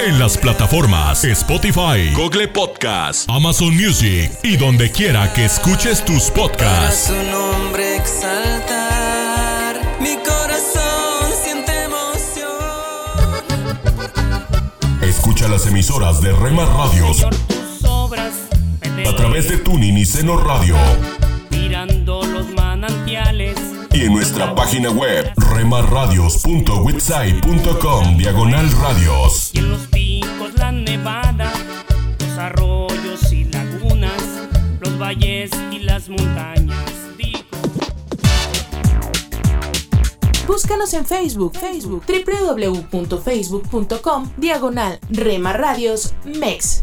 Para. En las plataformas Spotify, Google Podcast, Amazon Music y donde quiera que escuches tus Para podcasts. su nombre exaltar. Mi corazón siente emoción. Escucha las emisoras de Rema Radios a través de Tuning y Seno Radio mirando los manantiales. y en nuestra página web remarradios.witsai.com diagonal radios. Nevada, los arroyos y lagunas, los valles y las montañas. Digo, Búscanos en Facebook, Facebook, www.facebook.com, diagonal Rema Radios MEX.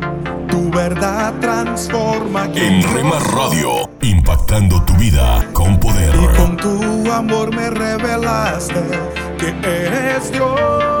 Tu verdad transforma En Rema Radio, impactando tu vida con poder. Y con tu amor me revelaste que eres Dios.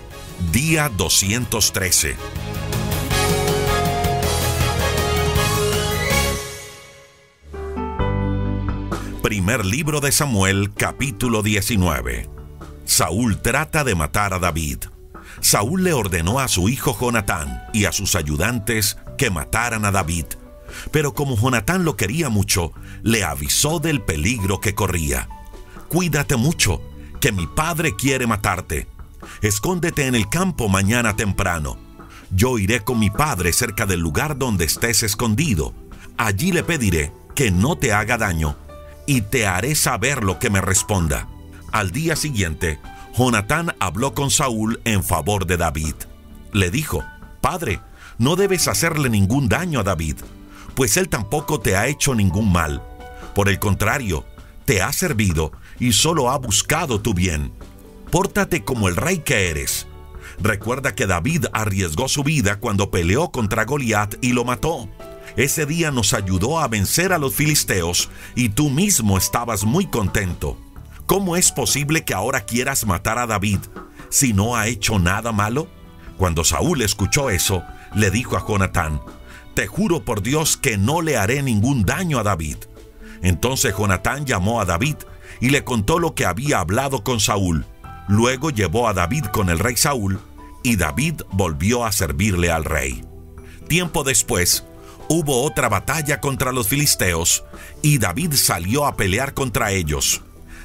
Día 213. Primer libro de Samuel, capítulo 19. Saúl trata de matar a David. Saúl le ordenó a su hijo Jonatán y a sus ayudantes que mataran a David. Pero como Jonatán lo quería mucho, le avisó del peligro que corría. Cuídate mucho, que mi padre quiere matarte. Escóndete en el campo mañana temprano. Yo iré con mi padre cerca del lugar donde estés escondido. Allí le pediré que no te haga daño y te haré saber lo que me responda. Al día siguiente, Jonatán habló con Saúl en favor de David. Le dijo, Padre, no debes hacerle ningún daño a David, pues él tampoco te ha hecho ningún mal. Por el contrario, te ha servido y solo ha buscado tu bien. Pórtate como el rey que eres. Recuerda que David arriesgó su vida cuando peleó contra Goliat y lo mató. Ese día nos ayudó a vencer a los filisteos y tú mismo estabas muy contento. ¿Cómo es posible que ahora quieras matar a David si no ha hecho nada malo? Cuando Saúl escuchó eso, le dijo a Jonatán, Te juro por Dios que no le haré ningún daño a David. Entonces Jonatán llamó a David y le contó lo que había hablado con Saúl. Luego llevó a David con el rey Saúl y David volvió a servirle al rey. Tiempo después, hubo otra batalla contra los filisteos y David salió a pelear contra ellos.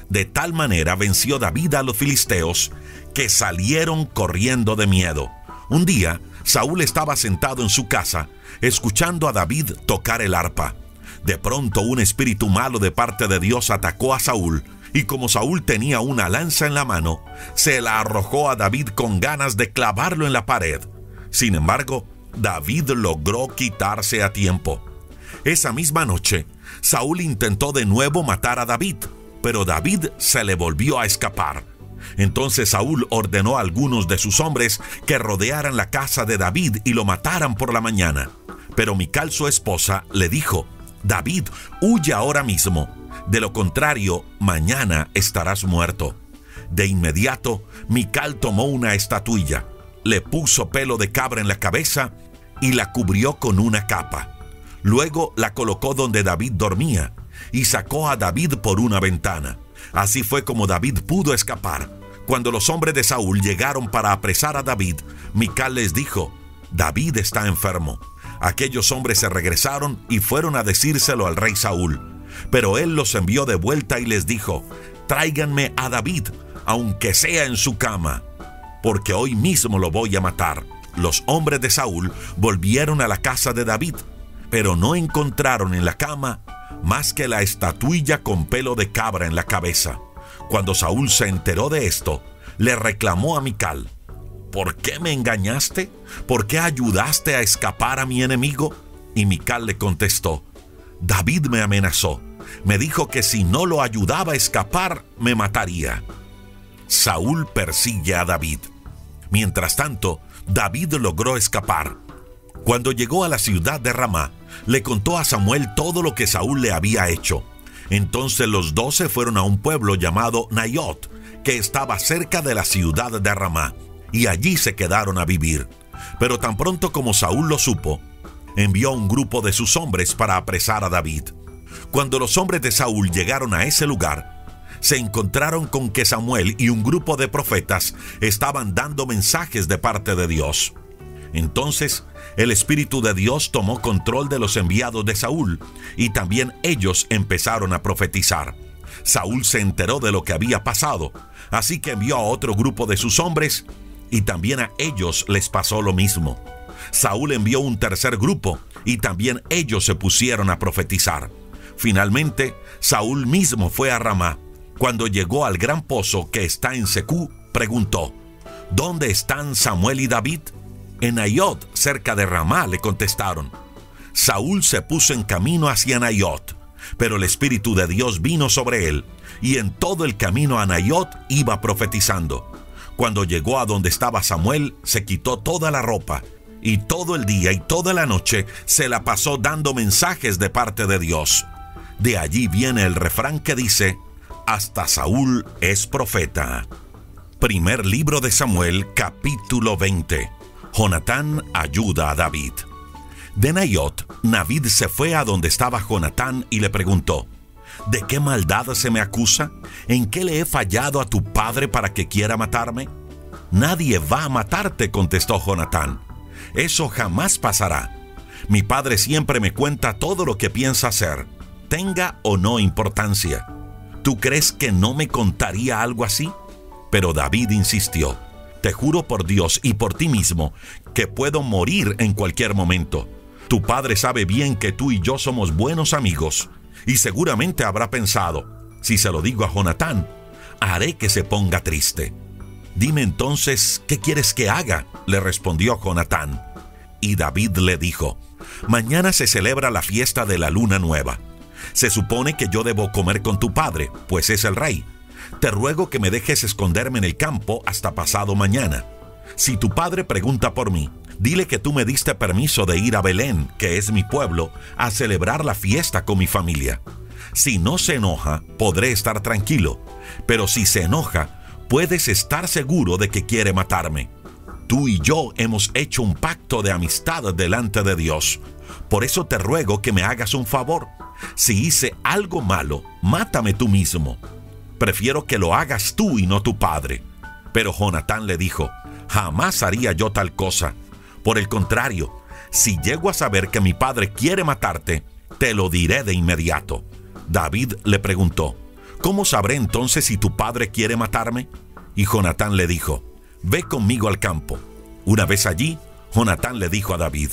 De tal manera venció David a los filisteos que salieron corriendo de miedo. Un día, Saúl estaba sentado en su casa, escuchando a David tocar el arpa. De pronto un espíritu malo de parte de Dios atacó a Saúl, y como Saúl tenía una lanza en la mano, se la arrojó a David con ganas de clavarlo en la pared. Sin embargo, David logró quitarse a tiempo. Esa misma noche, Saúl intentó de nuevo matar a David, pero David se le volvió a escapar. Entonces Saúl ordenó a algunos de sus hombres que rodearan la casa de David y lo mataran por la mañana. Pero Mical su esposa le dijo, David, huye ahora mismo. De lo contrario, mañana estarás muerto. De inmediato, Mical tomó una estatuilla, le puso pelo de cabra en la cabeza y la cubrió con una capa. Luego la colocó donde David dormía y sacó a David por una ventana. Así fue como David pudo escapar. Cuando los hombres de Saúl llegaron para apresar a David, Mical les dijo, David está enfermo. Aquellos hombres se regresaron y fueron a decírselo al rey Saúl. Pero él los envió de vuelta y les dijo, tráiganme a David, aunque sea en su cama, porque hoy mismo lo voy a matar. Los hombres de Saúl volvieron a la casa de David, pero no encontraron en la cama más que la estatuilla con pelo de cabra en la cabeza. Cuando Saúl se enteró de esto, le reclamó a Mical, ¿por qué me engañaste? ¿Por qué ayudaste a escapar a mi enemigo? Y Mical le contestó, David me amenazó, me dijo que si no lo ayudaba a escapar, me mataría. Saúl persigue a David. Mientras tanto, David logró escapar. Cuando llegó a la ciudad de Ramá, le contó a Samuel todo lo que Saúl le había hecho. Entonces los doce fueron a un pueblo llamado Nayot, que estaba cerca de la ciudad de Ramá, y allí se quedaron a vivir. Pero tan pronto como Saúl lo supo, envió un grupo de sus hombres para apresar a David. Cuando los hombres de Saúl llegaron a ese lugar, se encontraron con que Samuel y un grupo de profetas estaban dando mensajes de parte de Dios. Entonces el Espíritu de Dios tomó control de los enviados de Saúl y también ellos empezaron a profetizar. Saúl se enteró de lo que había pasado, así que envió a otro grupo de sus hombres y también a ellos les pasó lo mismo. Saúl envió un tercer grupo y también ellos se pusieron a profetizar. Finalmente, Saúl mismo fue a Ramá. Cuando llegó al gran pozo que está en Secú, preguntó, ¿Dónde están Samuel y David? En Ayot, cerca de Ramá, le contestaron. Saúl se puso en camino hacia Nayot, pero el Espíritu de Dios vino sobre él, y en todo el camino a Nayot iba profetizando. Cuando llegó a donde estaba Samuel, se quitó toda la ropa, y todo el día y toda la noche se la pasó dando mensajes de parte de Dios. De allí viene el refrán que dice, hasta Saúl es profeta. Primer libro de Samuel, capítulo 20. Jonatán ayuda a David. De Nayot, David se fue a donde estaba Jonatán y le preguntó, ¿De qué maldad se me acusa? ¿En qué le he fallado a tu padre para que quiera matarme? Nadie va a matarte, contestó Jonatán. Eso jamás pasará. Mi padre siempre me cuenta todo lo que piensa hacer, tenga o no importancia. ¿Tú crees que no me contaría algo así? Pero David insistió. Te juro por Dios y por ti mismo que puedo morir en cualquier momento. Tu padre sabe bien que tú y yo somos buenos amigos y seguramente habrá pensado, si se lo digo a Jonatán, haré que se ponga triste. Dime entonces, ¿qué quieres que haga? le respondió Jonatán. Y David le dijo, Mañana se celebra la fiesta de la luna nueva. Se supone que yo debo comer con tu padre, pues es el rey te ruego que me dejes esconderme en el campo hasta pasado mañana. Si tu padre pregunta por mí, dile que tú me diste permiso de ir a Belén, que es mi pueblo, a celebrar la fiesta con mi familia. Si no se enoja, podré estar tranquilo, pero si se enoja, puedes estar seguro de que quiere matarme. Tú y yo hemos hecho un pacto de amistad delante de Dios. Por eso te ruego que me hagas un favor. Si hice algo malo, mátame tú mismo prefiero que lo hagas tú y no tu padre. Pero Jonatán le dijo, jamás haría yo tal cosa. Por el contrario, si llego a saber que mi padre quiere matarte, te lo diré de inmediato. David le preguntó, ¿cómo sabré entonces si tu padre quiere matarme? Y Jonatán le dijo, ve conmigo al campo. Una vez allí, Jonatán le dijo a David,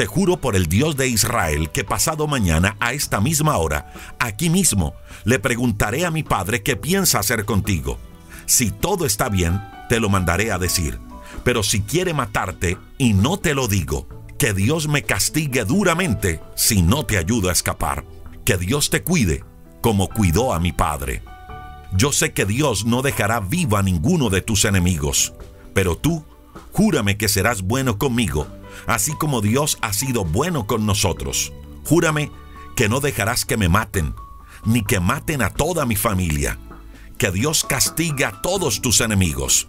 te juro por el Dios de Israel que pasado mañana a esta misma hora, aquí mismo, le preguntaré a mi padre qué piensa hacer contigo. Si todo está bien, te lo mandaré a decir. Pero si quiere matarte y no te lo digo, que Dios me castigue duramente si no te ayudo a escapar. Que Dios te cuide como cuidó a mi padre. Yo sé que Dios no dejará vivo a ninguno de tus enemigos, pero tú, júrame que serás bueno conmigo así como Dios ha sido bueno con nosotros. Júrame que no dejarás que me maten, ni que maten a toda mi familia. Que Dios castigue a todos tus enemigos.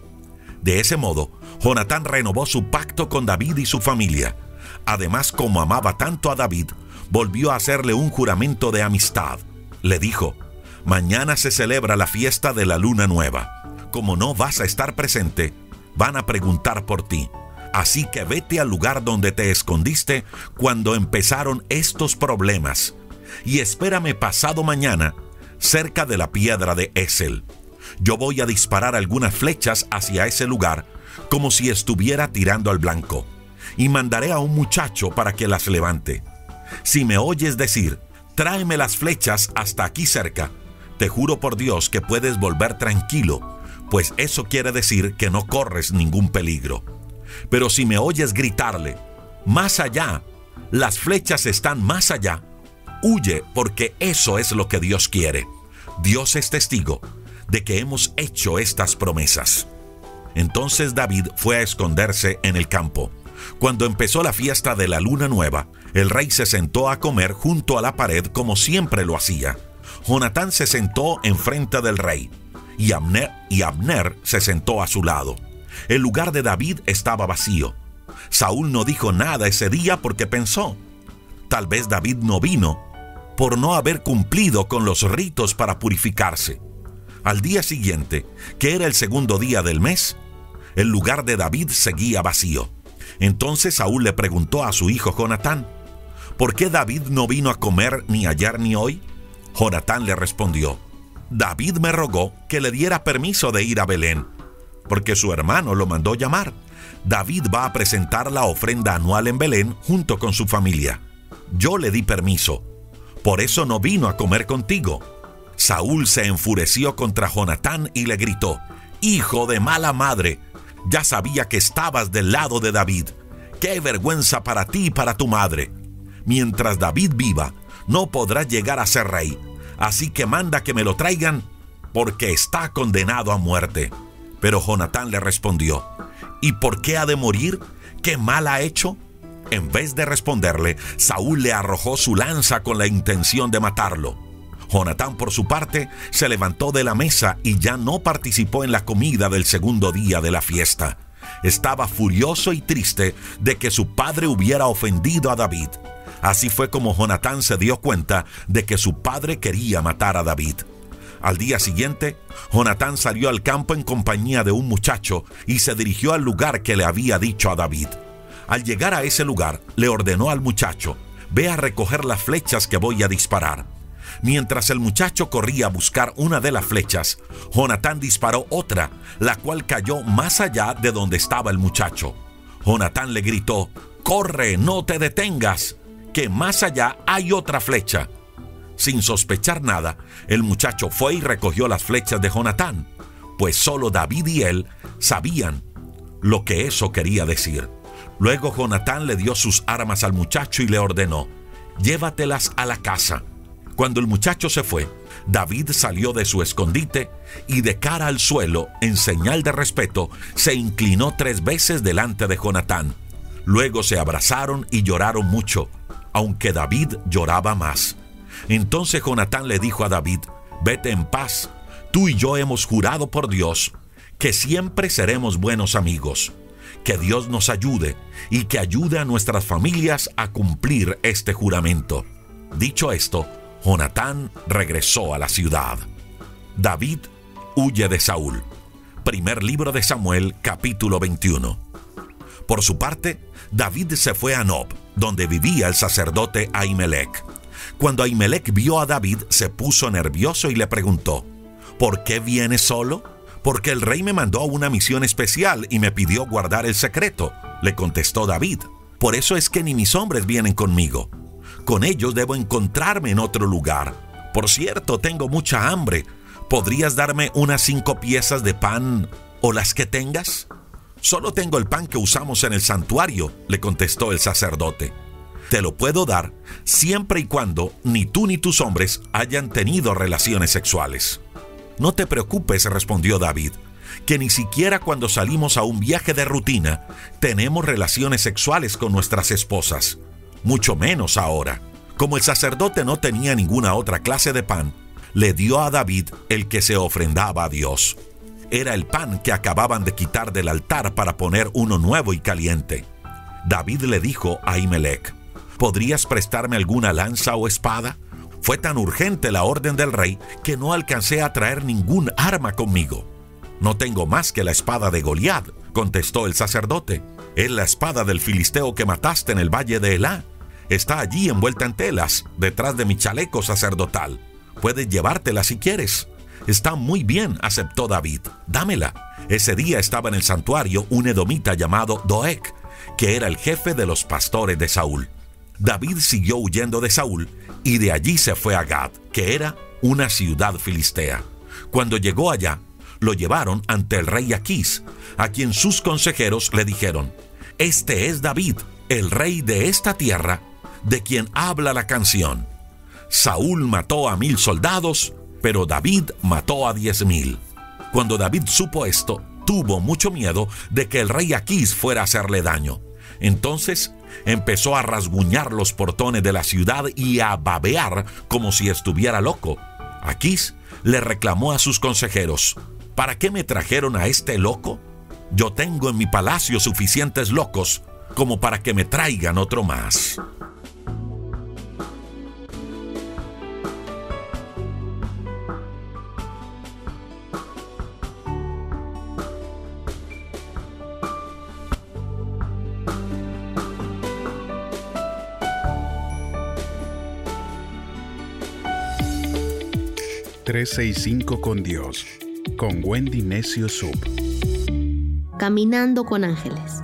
De ese modo, Jonatán renovó su pacto con David y su familia. Además, como amaba tanto a David, volvió a hacerle un juramento de amistad. Le dijo, mañana se celebra la fiesta de la luna nueva. Como no vas a estar presente, van a preguntar por ti. Así que vete al lugar donde te escondiste cuando empezaron estos problemas y espérame pasado mañana cerca de la piedra de Esel. Yo voy a disparar algunas flechas hacia ese lugar como si estuviera tirando al blanco y mandaré a un muchacho para que las levante. Si me oyes decir, tráeme las flechas hasta aquí cerca, te juro por Dios que puedes volver tranquilo, pues eso quiere decir que no corres ningún peligro. Pero si me oyes gritarle, más allá, las flechas están más allá, huye porque eso es lo que Dios quiere. Dios es testigo de que hemos hecho estas promesas. Entonces David fue a esconderse en el campo. Cuando empezó la fiesta de la luna nueva, el rey se sentó a comer junto a la pared como siempre lo hacía. Jonatán se sentó enfrente del rey y Abner, y Abner se sentó a su lado. El lugar de David estaba vacío. Saúl no dijo nada ese día porque pensó, tal vez David no vino por no haber cumplido con los ritos para purificarse. Al día siguiente, que era el segundo día del mes, el lugar de David seguía vacío. Entonces Saúl le preguntó a su hijo Jonatán, ¿por qué David no vino a comer ni ayer ni hoy? Jonatán le respondió, David me rogó que le diera permiso de ir a Belén, porque su hermano lo mandó llamar. David va a presentar la ofrenda anual en Belén junto con su familia. Yo le di permiso, por eso no vino a comer contigo. Saúl se enfureció contra Jonatán y le gritó, Hijo de mala madre, ya sabía que estabas del lado de David. Qué vergüenza para ti y para tu madre. Mientras David viva, no podrá llegar a ser rey. Así que manda que me lo traigan, porque está condenado a muerte. Pero Jonatán le respondió, ¿y por qué ha de morir? ¿Qué mal ha hecho? En vez de responderle, Saúl le arrojó su lanza con la intención de matarlo. Jonatán, por su parte, se levantó de la mesa y ya no participó en la comida del segundo día de la fiesta. Estaba furioso y triste de que su padre hubiera ofendido a David. Así fue como Jonatán se dio cuenta de que su padre quería matar a David. Al día siguiente, Jonatán salió al campo en compañía de un muchacho y se dirigió al lugar que le había dicho a David. Al llegar a ese lugar, le ordenó al muchacho, ve a recoger las flechas que voy a disparar. Mientras el muchacho corría a buscar una de las flechas, Jonatán disparó otra, la cual cayó más allá de donde estaba el muchacho. Jonatán le gritó, Corre, no te detengas, que más allá hay otra flecha. Sin sospechar nada, el muchacho fue y recogió las flechas de Jonatán, pues solo David y él sabían lo que eso quería decir. Luego Jonatán le dio sus armas al muchacho y le ordenó, llévatelas a la casa. Cuando el muchacho se fue, David salió de su escondite y de cara al suelo, en señal de respeto, se inclinó tres veces delante de Jonatán. Luego se abrazaron y lloraron mucho, aunque David lloraba más. Entonces Jonatán le dijo a David, vete en paz, tú y yo hemos jurado por Dios que siempre seremos buenos amigos que Dios nos ayude y que ayude a nuestras familias a cumplir este juramento. Dicho esto, Jonatán regresó a la ciudad. David huye de Saúl. Primer libro de Samuel, capítulo 21. Por su parte, David se fue a Nob, donde vivía el sacerdote Ahimelech. Cuando Ahimelech vio a David, se puso nervioso y le preguntó: ¿Por qué vienes solo? porque el rey me mandó a una misión especial y me pidió guardar el secreto, le contestó David. Por eso es que ni mis hombres vienen conmigo. Con ellos debo encontrarme en otro lugar. Por cierto, tengo mucha hambre. ¿Podrías darme unas cinco piezas de pan o las que tengas? Solo tengo el pan que usamos en el santuario, le contestó el sacerdote. Te lo puedo dar siempre y cuando ni tú ni tus hombres hayan tenido relaciones sexuales. No te preocupes, respondió David, que ni siquiera cuando salimos a un viaje de rutina tenemos relaciones sexuales con nuestras esposas, mucho menos ahora. Como el sacerdote no tenía ninguna otra clase de pan, le dio a David el que se ofrendaba a Dios. Era el pan que acababan de quitar del altar para poner uno nuevo y caliente. David le dijo a Imelec, ¿podrías prestarme alguna lanza o espada? Fue tan urgente la orden del rey que no alcancé a traer ningún arma conmigo. No tengo más que la espada de Goliat, contestó el sacerdote. Es la espada del filisteo que mataste en el valle de Elá. Está allí envuelta en telas, detrás de mi chaleco sacerdotal. Puedes llevártela si quieres. Está muy bien, aceptó David. Dámela. Ese día estaba en el santuario un edomita llamado Doeg, que era el jefe de los pastores de Saúl. David siguió huyendo de Saúl y de allí se fue a Gad, que era una ciudad filistea. Cuando llegó allá, lo llevaron ante el rey Aquís, a quien sus consejeros le dijeron, Este es David, el rey de esta tierra, de quien habla la canción. Saúl mató a mil soldados, pero David mató a diez mil. Cuando David supo esto, tuvo mucho miedo de que el rey Aquís fuera a hacerle daño. Entonces empezó a rasguñar los portones de la ciudad y a babear como si estuviera loco. Aquís le reclamó a sus consejeros, ¿para qué me trajeron a este loco? Yo tengo en mi palacio suficientes locos como para que me traigan otro más. 365 con Dios, con Wendy Necio Sub. Caminando con ángeles.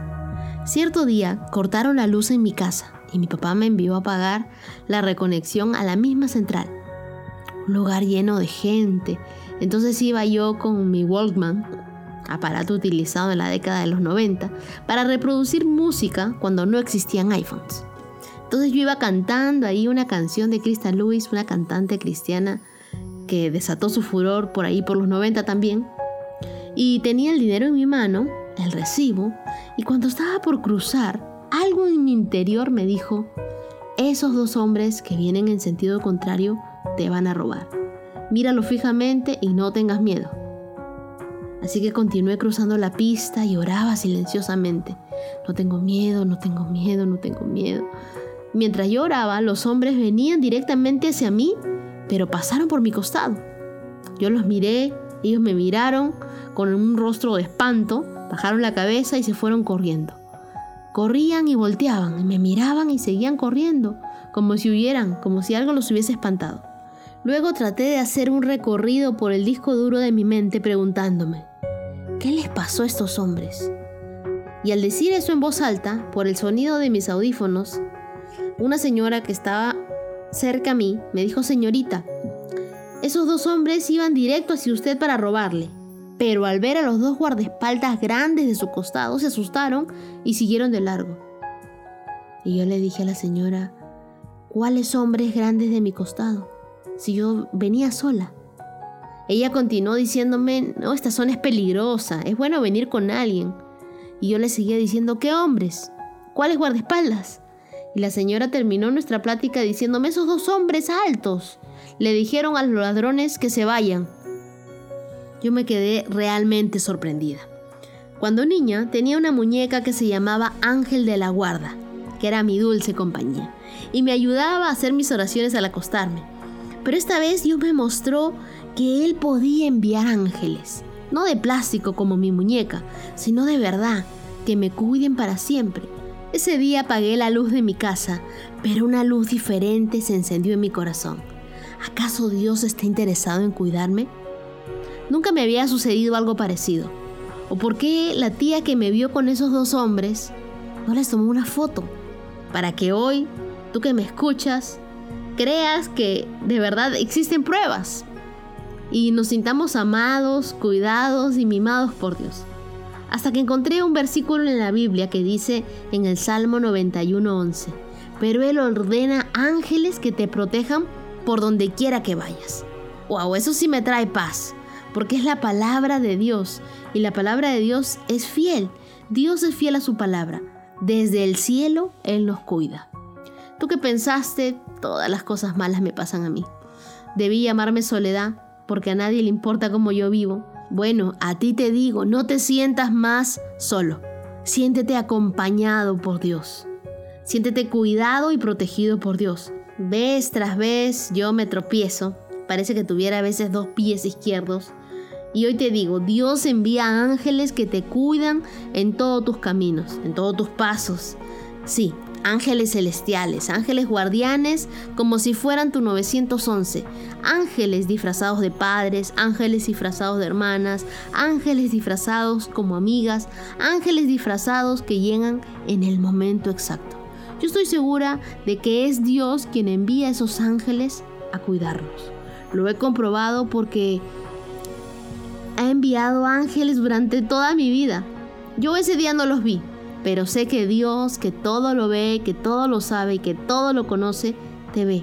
Cierto día cortaron la luz en mi casa y mi papá me envió a pagar la reconexión a la misma central. Un lugar lleno de gente. Entonces iba yo con mi Walkman, aparato utilizado en la década de los 90, para reproducir música cuando no existían iPhones. Entonces yo iba cantando ahí una canción de Krista Lewis, una cantante cristiana que desató su furor por ahí por los 90 también. Y tenía el dinero en mi mano, el recibo, y cuando estaba por cruzar, algo en mi interior me dijo, esos dos hombres que vienen en sentido contrario te van a robar. Míralo fijamente y no tengas miedo. Así que continué cruzando la pista y oraba silenciosamente. No tengo miedo, no tengo miedo, no tengo miedo. Mientras yo oraba, los hombres venían directamente hacia mí pero pasaron por mi costado. Yo los miré, ellos me miraron con un rostro de espanto, bajaron la cabeza y se fueron corriendo. Corrían y volteaban, y me miraban y seguían corriendo, como si huyeran, como si algo los hubiese espantado. Luego traté de hacer un recorrido por el disco duro de mi mente preguntándome, ¿qué les pasó a estos hombres? Y al decir eso en voz alta, por el sonido de mis audífonos, una señora que estaba cerca a mí, me dijo, señorita, esos dos hombres iban directo hacia usted para robarle. Pero al ver a los dos guardaespaldas grandes de su costado, se asustaron y siguieron de largo. Y yo le dije a la señora, ¿cuáles hombres grandes de mi costado? Si yo venía sola. Ella continuó diciéndome, no, esta zona es peligrosa, es bueno venir con alguien. Y yo le seguía diciendo, ¿qué hombres? ¿Cuáles guardaespaldas? Y la señora terminó nuestra plática diciéndome, esos dos hombres altos le dijeron a los ladrones que se vayan. Yo me quedé realmente sorprendida. Cuando niña tenía una muñeca que se llamaba Ángel de la Guarda, que era mi dulce compañía, y me ayudaba a hacer mis oraciones al acostarme. Pero esta vez Dios me mostró que Él podía enviar ángeles, no de plástico como mi muñeca, sino de verdad, que me cuiden para siempre ese día apagué la luz de mi casa, pero una luz diferente se encendió en mi corazón. ¿Acaso Dios está interesado en cuidarme? Nunca me había sucedido algo parecido. ¿O por qué la tía que me vio con esos dos hombres no les tomó una foto? Para que hoy, tú que me escuchas, creas que de verdad existen pruebas y nos sintamos amados, cuidados y mimados por Dios hasta que encontré un versículo en la Biblia que dice en el Salmo 91.11, pero Él ordena ángeles que te protejan por donde quiera que vayas. Wow, eso sí me trae paz, porque es la palabra de Dios y la palabra de Dios es fiel. Dios es fiel a su palabra. Desde el cielo Él nos cuida. ¿Tú qué pensaste todas las cosas malas me pasan a mí. Debí llamarme soledad porque a nadie le importa cómo yo vivo. Bueno, a ti te digo, no te sientas más solo. Siéntete acompañado por Dios. Siéntete cuidado y protegido por Dios. Vez tras vez yo me tropiezo. Parece que tuviera a veces dos pies izquierdos. Y hoy te digo, Dios envía ángeles que te cuidan en todos tus caminos, en todos tus pasos. Sí, ángeles celestiales, ángeles guardianes como si fueran tu 911, ángeles disfrazados de padres, ángeles disfrazados de hermanas, ángeles disfrazados como amigas, ángeles disfrazados que llegan en el momento exacto. Yo estoy segura de que es Dios quien envía a esos ángeles a cuidarnos. Lo he comprobado porque ha enviado ángeles durante toda mi vida. Yo ese día no los vi, pero sé que Dios, que todo lo ve, que todo lo sabe y que todo lo conoce, te ve.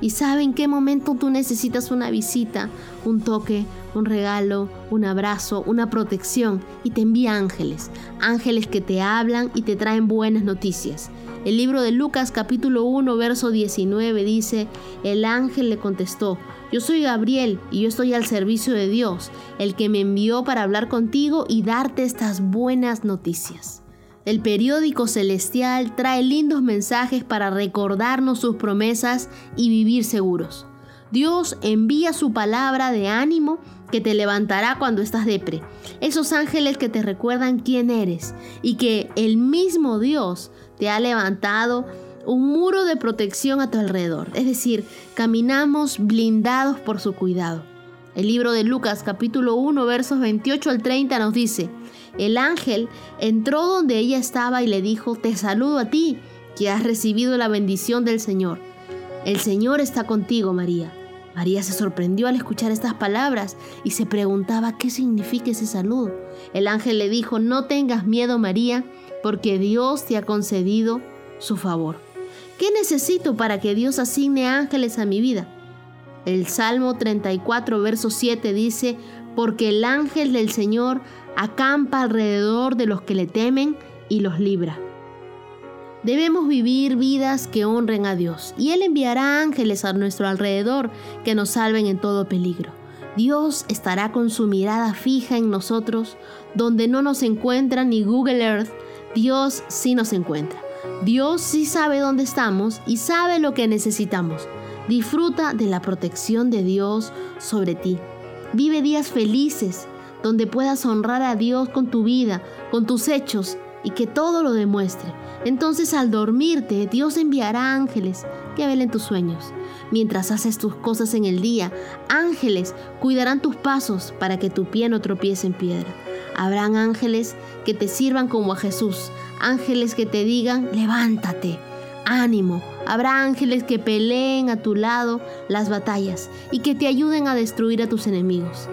Y sabe en qué momento tú necesitas una visita, un toque, un regalo, un abrazo, una protección. Y te envía ángeles. Ángeles que te hablan y te traen buenas noticias. El libro de Lucas capítulo 1 verso 19 dice, el ángel le contestó, yo soy Gabriel y yo estoy al servicio de Dios, el que me envió para hablar contigo y darte estas buenas noticias. El periódico celestial trae lindos mensajes para recordarnos sus promesas y vivir seguros. Dios envía su palabra de ánimo que te levantará cuando estás depre. Esos ángeles que te recuerdan quién eres y que el mismo Dios te ha levantado un muro de protección a tu alrededor. Es decir, caminamos blindados por su cuidado. El libro de Lucas capítulo 1 versos 28 al 30 nos dice, el ángel entró donde ella estaba y le dijo, te saludo a ti, que has recibido la bendición del Señor. El Señor está contigo, María. María se sorprendió al escuchar estas palabras y se preguntaba qué significa ese saludo. El ángel le dijo, no tengas miedo, María, porque Dios te ha concedido su favor. ¿Qué necesito para que Dios asigne ángeles a mi vida? El Salmo 34, verso 7 dice, porque el ángel del Señor acampa alrededor de los que le temen y los libra. Debemos vivir vidas que honren a Dios y Él enviará ángeles a nuestro alrededor que nos salven en todo peligro. Dios estará con su mirada fija en nosotros, donde no nos encuentra ni Google Earth, Dios sí nos encuentra. Dios sí sabe dónde estamos y sabe lo que necesitamos. Disfruta de la protección de Dios sobre ti. Vive días felices, donde puedas honrar a Dios con tu vida, con tus hechos y que todo lo demuestre. Entonces al dormirte, Dios enviará ángeles que velen tus sueños. Mientras haces tus cosas en el día, ángeles cuidarán tus pasos para que tu pie no tropiece en piedra. Habrán ángeles que te sirvan como a Jesús, ángeles que te digan, levántate, ánimo. Habrá ángeles que peleen a tu lado las batallas y que te ayuden a destruir a tus enemigos.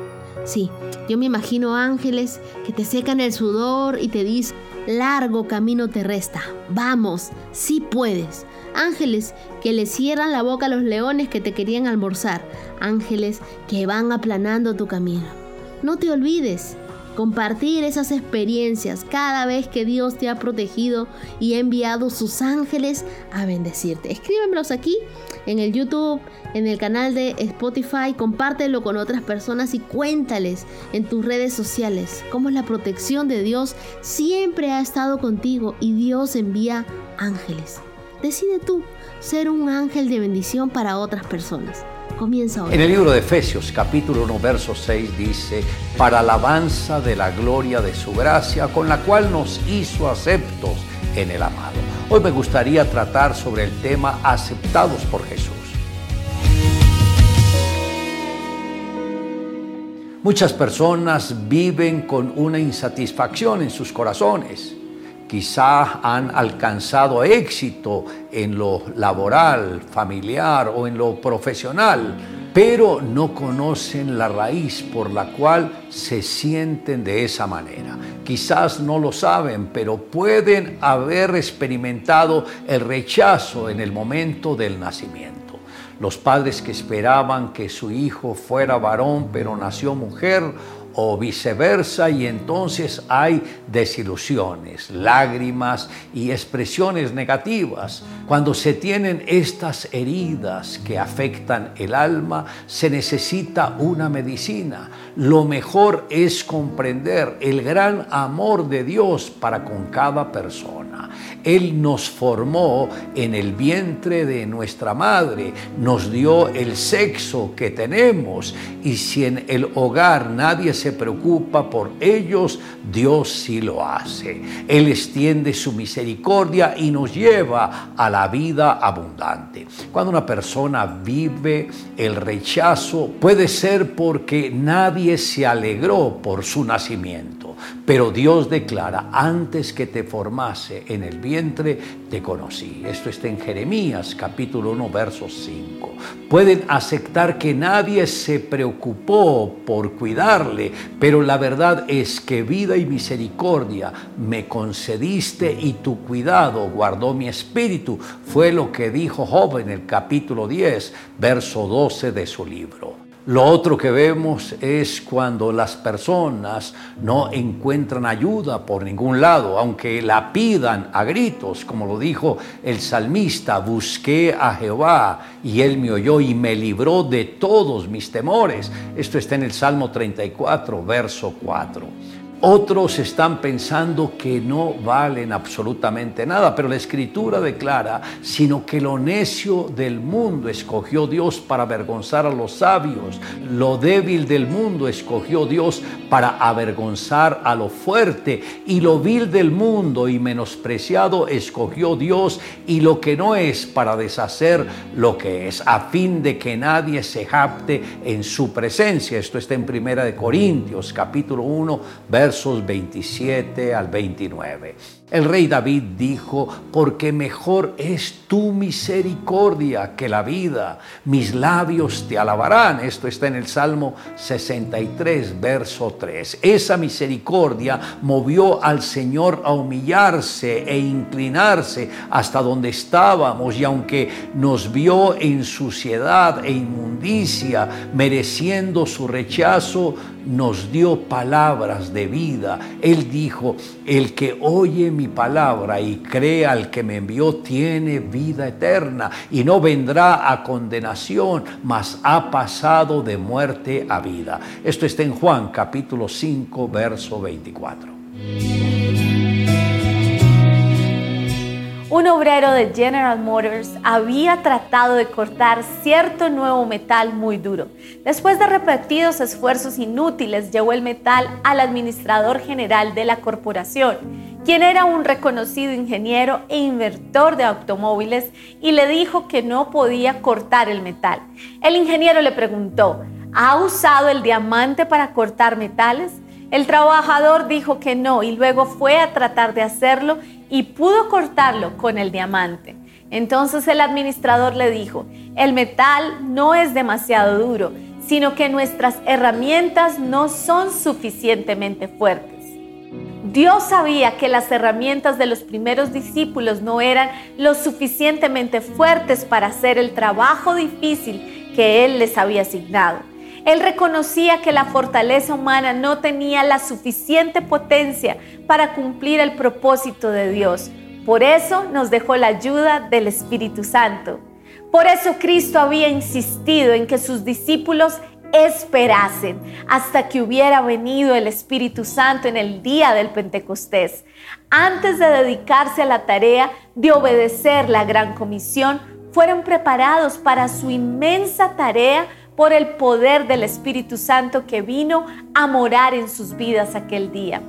Sí, yo me imagino ángeles que te secan el sudor y te dicen, largo camino te resta, vamos, sí puedes. Ángeles que le cierran la boca a los leones que te querían almorzar. Ángeles que van aplanando tu camino. No te olvides, compartir esas experiencias cada vez que Dios te ha protegido y ha enviado sus ángeles a bendecirte. Escríbemelos aquí en el YouTube, en el canal de Spotify, compártelo con otras personas y cuéntales en tus redes sociales cómo la protección de Dios siempre ha estado contigo y Dios envía ángeles. Decide tú ser un ángel de bendición para otras personas. En el libro de Efesios capítulo 1 verso 6 dice, para alabanza de la gloria de su gracia, con la cual nos hizo aceptos en el amado. Hoy me gustaría tratar sobre el tema aceptados por Jesús. Muchas personas viven con una insatisfacción en sus corazones quizá han alcanzado éxito en lo laboral, familiar o en lo profesional, pero no conocen la raíz por la cual se sienten de esa manera. Quizás no lo saben, pero pueden haber experimentado el rechazo en el momento del nacimiento. Los padres que esperaban que su hijo fuera varón, pero nació mujer, o viceversa y entonces hay desilusiones, lágrimas y expresiones negativas. Cuando se tienen estas heridas que afectan el alma, se necesita una medicina. Lo mejor es comprender el gran amor de Dios para con cada persona. Él nos formó en el vientre de nuestra madre, nos dio el sexo que tenemos y si en el hogar nadie se preocupa por ellos, Dios sí lo hace. Él extiende su misericordia y nos lleva a la vida abundante. Cuando una persona vive el rechazo, puede ser porque nadie se alegró por su nacimiento. Pero Dios declara, antes que te formase en el vientre, te conocí. Esto está en Jeremías capítulo 1, verso 5. Pueden aceptar que nadie se preocupó por cuidarle, pero la verdad es que vida y misericordia me concediste y tu cuidado guardó mi espíritu. Fue lo que dijo Job en el capítulo 10, verso 12 de su libro. Lo otro que vemos es cuando las personas no encuentran ayuda por ningún lado, aunque la pidan a gritos, como lo dijo el salmista, busqué a Jehová y él me oyó y me libró de todos mis temores. Esto está en el Salmo 34, verso 4. Otros están pensando que no valen absolutamente nada, pero la escritura declara, sino que lo necio del mundo escogió Dios para avergonzar a los sabios, lo débil del mundo escogió Dios para avergonzar a lo fuerte, y lo vil del mundo y menospreciado escogió Dios y lo que no es para deshacer lo que es, a fin de que nadie se japte en su presencia. Esto está en Primera de Corintios, capítulo 1, versos 27 al 29. El rey David dijo, porque mejor es tu misericordia que la vida, mis labios te alabarán. Esto está en el Salmo 63, verso 3. Esa misericordia movió al Señor a humillarse e inclinarse hasta donde estábamos y aunque nos vio en suciedad e inmundicia, mereciendo su rechazo, nos dio palabras de vida. Él dijo, el que oye mi palabra y cree al que me envió tiene vida eterna y no vendrá a condenación, mas ha pasado de muerte a vida. Esto está en Juan capítulo 5, verso 24. Un obrero de General Motors había tratado de cortar cierto nuevo metal muy duro. Después de repetidos esfuerzos inútiles, llevó el metal al administrador general de la corporación, quien era un reconocido ingeniero e inventor de automóviles, y le dijo que no podía cortar el metal. El ingeniero le preguntó, ¿ha usado el diamante para cortar metales? El trabajador dijo que no y luego fue a tratar de hacerlo y pudo cortarlo con el diamante. Entonces el administrador le dijo, el metal no es demasiado duro, sino que nuestras herramientas no son suficientemente fuertes. Dios sabía que las herramientas de los primeros discípulos no eran lo suficientemente fuertes para hacer el trabajo difícil que Él les había asignado. Él reconocía que la fortaleza humana no tenía la suficiente potencia para cumplir el propósito de Dios. Por eso nos dejó la ayuda del Espíritu Santo. Por eso Cristo había insistido en que sus discípulos esperasen hasta que hubiera venido el Espíritu Santo en el día del Pentecostés. Antes de dedicarse a la tarea de obedecer la gran comisión, fueron preparados para su inmensa tarea por el poder del Espíritu Santo que vino a morar en sus vidas aquel día.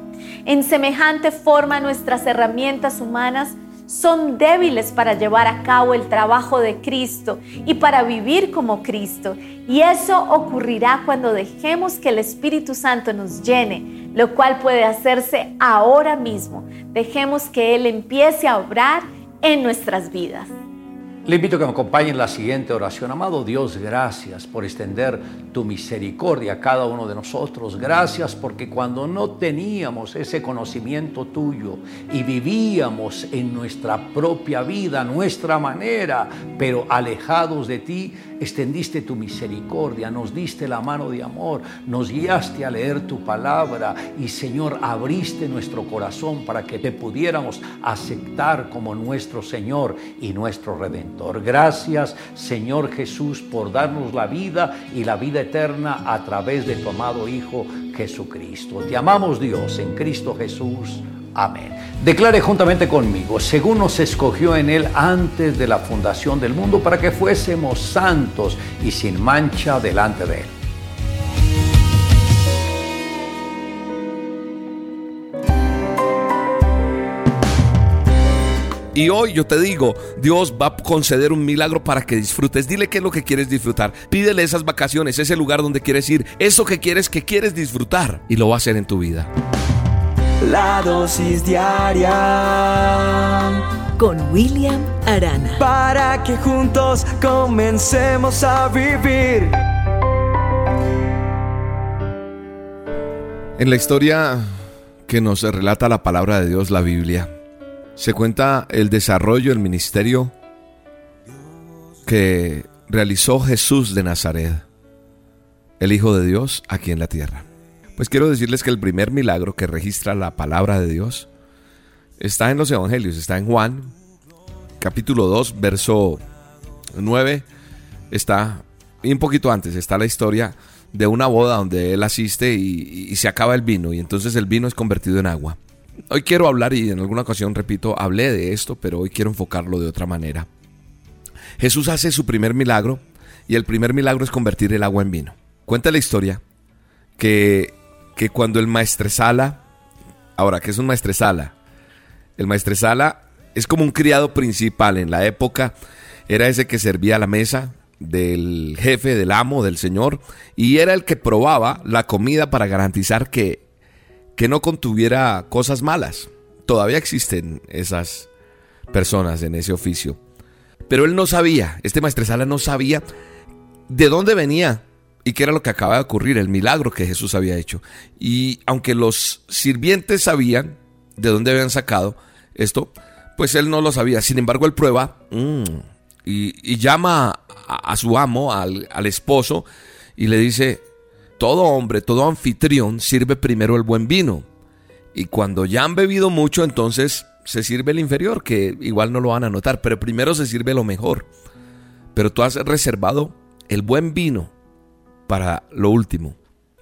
En semejante forma nuestras herramientas humanas son débiles para llevar a cabo el trabajo de Cristo y para vivir como Cristo. Y eso ocurrirá cuando dejemos que el Espíritu Santo nos llene, lo cual puede hacerse ahora mismo. Dejemos que Él empiece a obrar en nuestras vidas. Le invito a que me acompañe en la siguiente oración. Amado Dios, gracias por extender tu misericordia a cada uno de nosotros. Gracias porque cuando no teníamos ese conocimiento tuyo y vivíamos en nuestra propia vida, nuestra manera, pero alejados de ti, extendiste tu misericordia, nos diste la mano de amor, nos guiaste a leer tu palabra y Señor, abriste nuestro corazón para que te pudiéramos aceptar como nuestro Señor y nuestro Redentor. Gracias, Señor Jesús, por darnos la vida y la vida eterna a través de tu amado Hijo Jesucristo. Te amamos Dios en Cristo Jesús. Amén. Declare juntamente conmigo, según nos escogió en Él antes de la fundación del mundo, para que fuésemos santos y sin mancha delante de Él. Y hoy yo te digo, Dios va a conceder un milagro para que disfrutes. Dile qué es lo que quieres disfrutar. Pídele esas vacaciones, ese lugar donde quieres ir, eso que quieres que quieres disfrutar y lo va a hacer en tu vida. La dosis diaria con William Arana. Para que juntos comencemos a vivir. En la historia que nos relata la palabra de Dios, la Biblia, se cuenta el desarrollo, el ministerio que realizó Jesús de Nazaret, el Hijo de Dios aquí en la tierra. Pues quiero decirles que el primer milagro que registra la palabra de Dios está en los Evangelios, está en Juan, capítulo 2, verso 9, está, y un poquito antes, está la historia de una boda donde él asiste y, y se acaba el vino, y entonces el vino es convertido en agua. Hoy quiero hablar y en alguna ocasión, repito, hablé de esto, pero hoy quiero enfocarlo de otra manera. Jesús hace su primer milagro y el primer milagro es convertir el agua en vino. Cuenta la historia que, que cuando el maestresala, ahora, ¿qué es un maestresala? El maestresala es como un criado principal en la época, era ese que servía a la mesa del jefe, del amo, del señor, y era el que probaba la comida para garantizar que que no contuviera cosas malas. Todavía existen esas personas en ese oficio. Pero él no sabía, este maestresala no sabía de dónde venía y qué era lo que acaba de ocurrir, el milagro que Jesús había hecho. Y aunque los sirvientes sabían de dónde habían sacado esto, pues él no lo sabía. Sin embargo, él prueba mm, y, llama a, su amo, al, al esposo, y le dice, todo hombre, todo anfitrión sirve primero el buen vino. Y cuando ya han bebido mucho, entonces se sirve el inferior, que igual no lo van a notar, pero primero se sirve lo mejor. Pero tú has reservado el buen vino para lo último.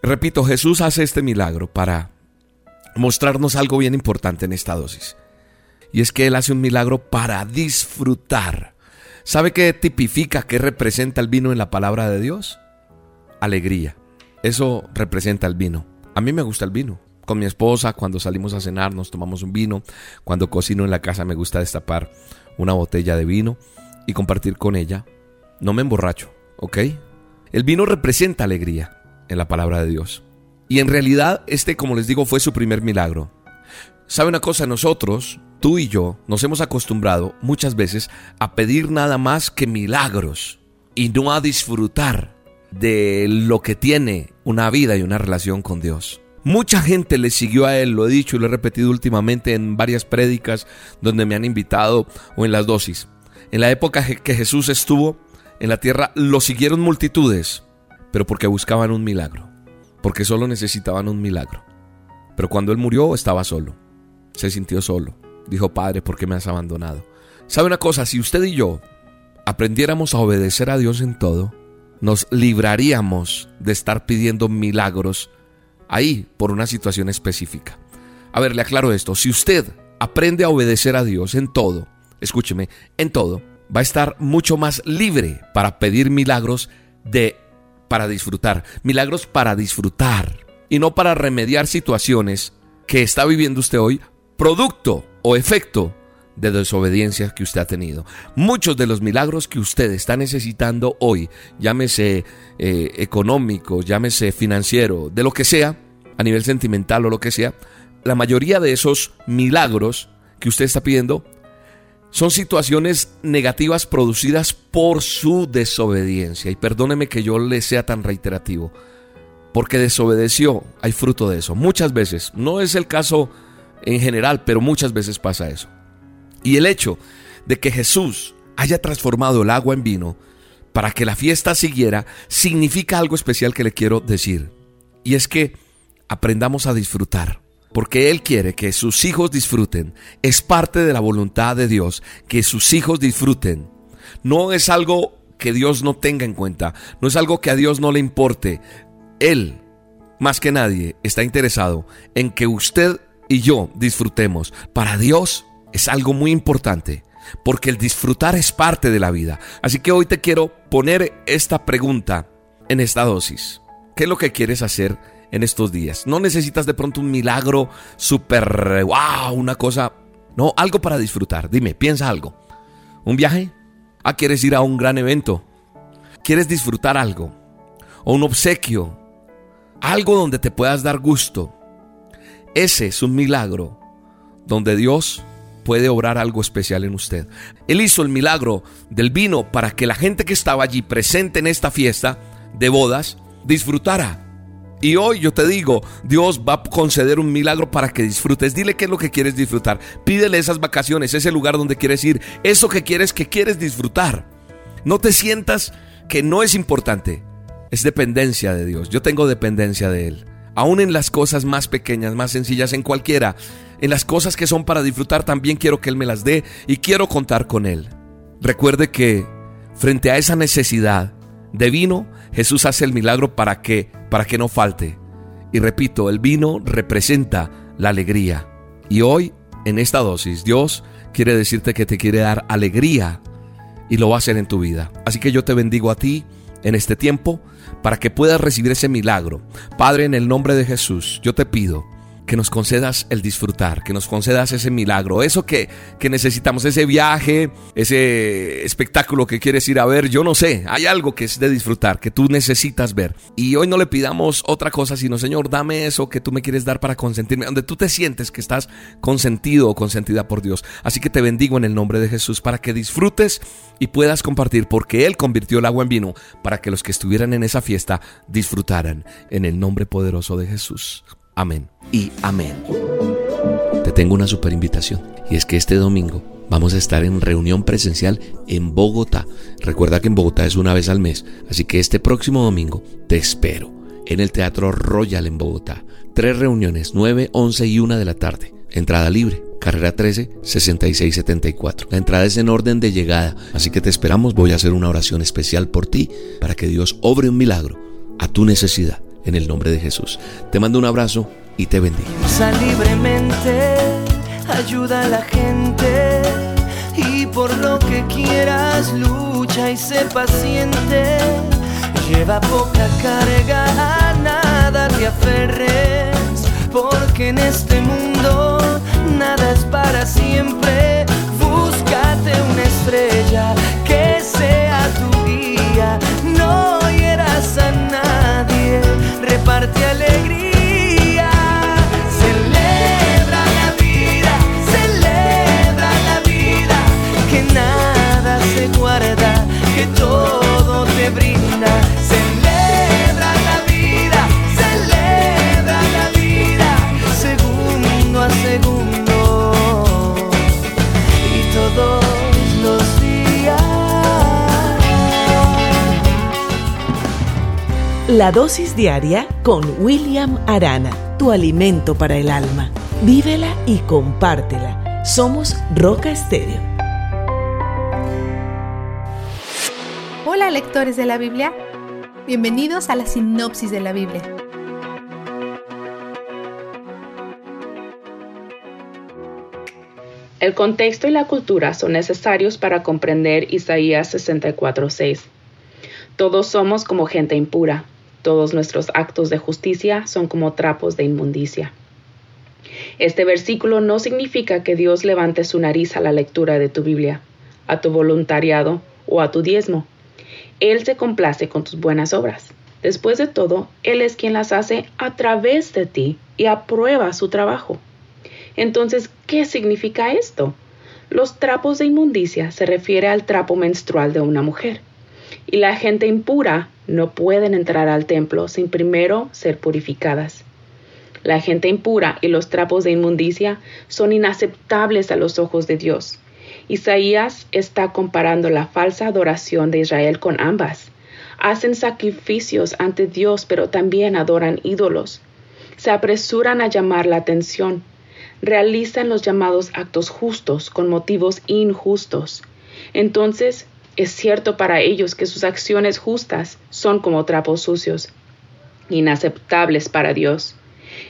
Repito, Jesús hace este milagro para mostrarnos algo bien importante en esta dosis. Y es que Él hace un milagro para disfrutar. ¿Sabe qué tipifica, qué representa el vino en la palabra de Dios? Alegría. Eso representa el vino. A mí me gusta el vino. Con mi esposa, cuando salimos a cenar, nos tomamos un vino. Cuando cocino en la casa, me gusta destapar una botella de vino y compartir con ella. No me emborracho, ¿ok? El vino representa alegría en la palabra de Dios. Y en realidad, este, como les digo, fue su primer milagro. ¿Sabe una cosa? Nosotros, tú y yo, nos hemos acostumbrado muchas veces a pedir nada más que milagros y no a disfrutar de lo que tiene una vida y una relación con Dios. Mucha gente le siguió a él, lo he dicho y lo he repetido últimamente en varias prédicas donde me han invitado o en las dosis. En la época que Jesús estuvo en la tierra, lo siguieron multitudes, pero porque buscaban un milagro, porque solo necesitaban un milagro. Pero cuando él murió estaba solo, se sintió solo. Dijo, Padre, ¿por qué me has abandonado? ¿Sabe una cosa? Si usted y yo aprendiéramos a obedecer a Dios en todo, nos libraríamos de estar pidiendo milagros ahí por una situación específica. A ver, le aclaro esto. Si usted aprende a obedecer a Dios en todo, escúcheme, en todo, va a estar mucho más libre para pedir milagros de para disfrutar, milagros para disfrutar y no para remediar situaciones que está viviendo usted hoy producto o efecto de desobediencia que usted ha tenido. Muchos de los milagros que usted está necesitando hoy, llámese eh, económico, llámese financiero, de lo que sea, a nivel sentimental o lo que sea, la mayoría de esos milagros que usted está pidiendo son situaciones negativas producidas por su desobediencia. Y perdóneme que yo le sea tan reiterativo, porque desobedeció, hay fruto de eso. Muchas veces, no es el caso en general, pero muchas veces pasa eso. Y el hecho de que Jesús haya transformado el agua en vino para que la fiesta siguiera, significa algo especial que le quiero decir. Y es que aprendamos a disfrutar porque Él quiere que sus hijos disfruten. Es parte de la voluntad de Dios que sus hijos disfruten. No es algo que Dios no tenga en cuenta, no es algo que a Dios no le importe. Él, más que nadie, está interesado en que usted y yo disfrutemos. Para Dios es algo muy importante, porque el disfrutar es parte de la vida. Así que hoy te quiero poner esta pregunta en esta dosis. ¿Qué es lo que quieres hacer? En estos días. No necesitas de pronto un milagro súper, wow, una cosa. No, algo para disfrutar. Dime, piensa algo. ¿Un viaje? Ah, ¿quieres ir a un gran evento? ¿Quieres disfrutar algo? ¿O un obsequio? Algo donde te puedas dar gusto. Ese es un milagro donde Dios puede obrar algo especial en usted. Él hizo el milagro del vino para que la gente que estaba allí presente en esta fiesta de bodas disfrutara y hoy yo te digo, Dios va a conceder un milagro para que disfrutes. Dile qué es lo que quieres disfrutar. Pídele esas vacaciones, ese lugar donde quieres ir, eso que quieres que quieres disfrutar. No te sientas que no es importante. Es dependencia de Dios. Yo tengo dependencia de Él. Aún en las cosas más pequeñas, más sencillas, en cualquiera, en las cosas que son para disfrutar, también quiero que Él me las dé y quiero contar con Él. Recuerde que frente a esa necesidad de vino, Jesús hace el milagro para que, para que no falte. Y repito, el vino representa la alegría. Y hoy, en esta dosis, Dios quiere decirte que te quiere dar alegría y lo va a hacer en tu vida. Así que yo te bendigo a ti en este tiempo para que puedas recibir ese milagro. Padre, en el nombre de Jesús, yo te pido que nos concedas el disfrutar, que nos concedas ese milagro, eso que, que necesitamos, ese viaje, ese espectáculo que quieres ir a ver, yo no sé, hay algo que es de disfrutar, que tú necesitas ver. Y hoy no le pidamos otra cosa, sino Señor, dame eso que tú me quieres dar para consentirme, donde tú te sientes que estás consentido o consentida por Dios. Así que te bendigo en el nombre de Jesús para que disfrutes y puedas compartir, porque Él convirtió el agua en vino para que los que estuvieran en esa fiesta disfrutaran en el nombre poderoso de Jesús. Amén y amén. Te tengo una super invitación y es que este domingo vamos a estar en reunión presencial en Bogotá. Recuerda que en Bogotá es una vez al mes, así que este próximo domingo te espero en el Teatro Royal en Bogotá. Tres reuniones, 9, 11 y 1 de la tarde. Entrada libre, carrera 13, 6674. La entrada es en orden de llegada, así que te esperamos. Voy a hacer una oración especial por ti para que Dios obre un milagro a tu necesidad en el nombre de Jesús. Te mando un abrazo y te bendigo. Usa libremente, ayuda a la gente y por lo que quieras lucha y sé paciente. Lleva poca carga, a nada te aferres, porque en este mundo nada es para siempre. Búscate una estrella reparte alegría. La dosis diaria con William Arana, tu alimento para el alma. Vívela y compártela. Somos Roca Estéreo. Hola lectores de la Biblia, bienvenidos a la sinopsis de la Biblia. El contexto y la cultura son necesarios para comprender Isaías 64:6. Todos somos como gente impura, todos nuestros actos de justicia son como trapos de inmundicia. Este versículo no significa que Dios levante su nariz a la lectura de tu Biblia, a tu voluntariado o a tu diezmo. Él se complace con tus buenas obras. Después de todo, Él es quien las hace a través de ti y aprueba su trabajo. Entonces, ¿qué significa esto? Los trapos de inmundicia se refiere al trapo menstrual de una mujer. Y la gente impura no pueden entrar al templo sin primero ser purificadas. La gente impura y los trapos de inmundicia son inaceptables a los ojos de Dios. Isaías está comparando la falsa adoración de Israel con ambas. Hacen sacrificios ante Dios, pero también adoran ídolos. Se apresuran a llamar la atención. Realizan los llamados actos justos con motivos injustos. Entonces, es cierto para ellos que sus acciones justas son como trapos sucios, inaceptables para Dios.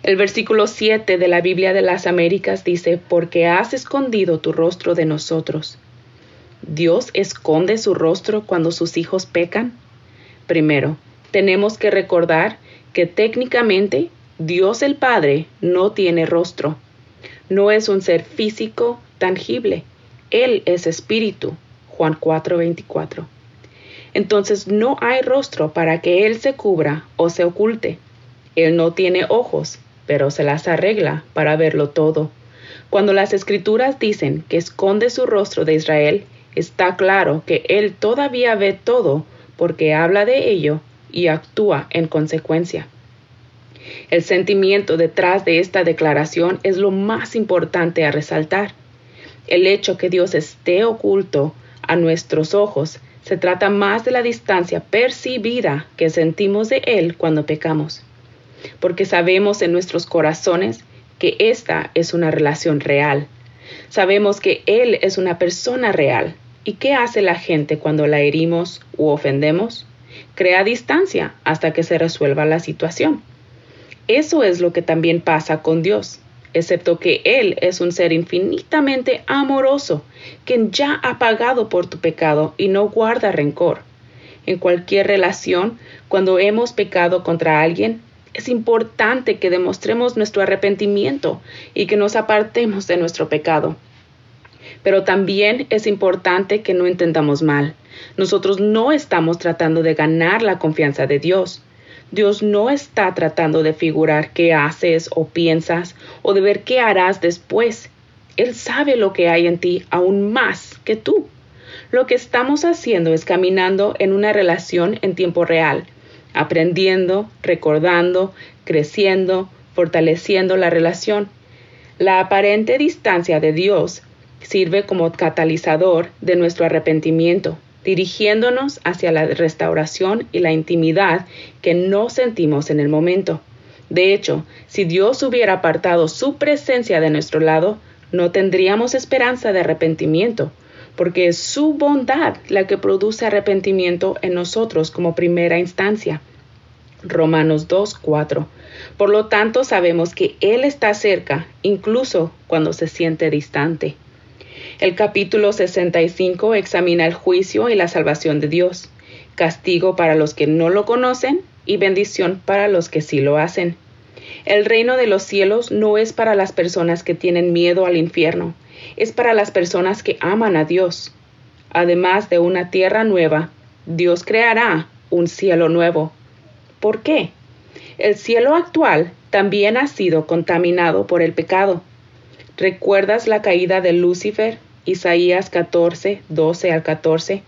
El versículo 7 de la Biblia de las Américas dice, porque has escondido tu rostro de nosotros. ¿Dios esconde su rostro cuando sus hijos pecan? Primero, tenemos que recordar que técnicamente Dios el Padre no tiene rostro. No es un ser físico tangible. Él es espíritu. Juan 4:24. Entonces no hay rostro para que Él se cubra o se oculte. Él no tiene ojos, pero se las arregla para verlo todo. Cuando las escrituras dicen que esconde su rostro de Israel, está claro que Él todavía ve todo porque habla de ello y actúa en consecuencia. El sentimiento detrás de esta declaración es lo más importante a resaltar. El hecho que Dios esté oculto a nuestros ojos se trata más de la distancia percibida que sentimos de Él cuando pecamos porque sabemos en nuestros corazones que esta es una relación real. Sabemos que Él es una persona real. ¿Y qué hace la gente cuando la herimos u ofendemos? Crea distancia hasta que se resuelva la situación. Eso es lo que también pasa con Dios, excepto que Él es un ser infinitamente amoroso, quien ya ha pagado por tu pecado y no guarda rencor. En cualquier relación, cuando hemos pecado contra alguien, es importante que demostremos nuestro arrepentimiento y que nos apartemos de nuestro pecado. Pero también es importante que no entendamos mal. Nosotros no estamos tratando de ganar la confianza de Dios. Dios no está tratando de figurar qué haces o piensas o de ver qué harás después. Él sabe lo que hay en ti aún más que tú. Lo que estamos haciendo es caminando en una relación en tiempo real aprendiendo, recordando, creciendo, fortaleciendo la relación. La aparente distancia de Dios sirve como catalizador de nuestro arrepentimiento, dirigiéndonos hacia la restauración y la intimidad que no sentimos en el momento. De hecho, si Dios hubiera apartado su presencia de nuestro lado, no tendríamos esperanza de arrepentimiento, porque es su bondad la que produce arrepentimiento en nosotros como primera instancia. Romanos 2, 4. Por lo tanto, sabemos que Él está cerca, incluso cuando se siente distante. El capítulo 65 examina el juicio y la salvación de Dios, castigo para los que no lo conocen y bendición para los que sí lo hacen. El reino de los cielos no es para las personas que tienen miedo al infierno, es para las personas que aman a Dios. Además de una tierra nueva, Dios creará un cielo nuevo. ¿Por qué? El cielo actual también ha sido contaminado por el pecado. ¿Recuerdas la caída de Lucifer? Isaías 14, 12 al 14.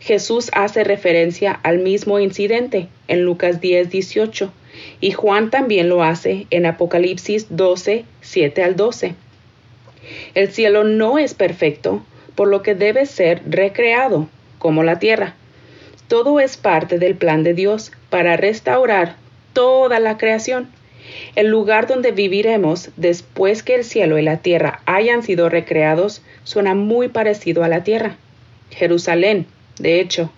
Jesús hace referencia al mismo incidente en Lucas 10, 18 y Juan también lo hace en Apocalipsis 12, 7 al 12. El cielo no es perfecto, por lo que debe ser recreado, como la tierra. Todo es parte del plan de Dios para restaurar toda la creación. El lugar donde viviremos después que el cielo y la tierra hayan sido recreados suena muy parecido a la tierra. Jerusalén, de hecho.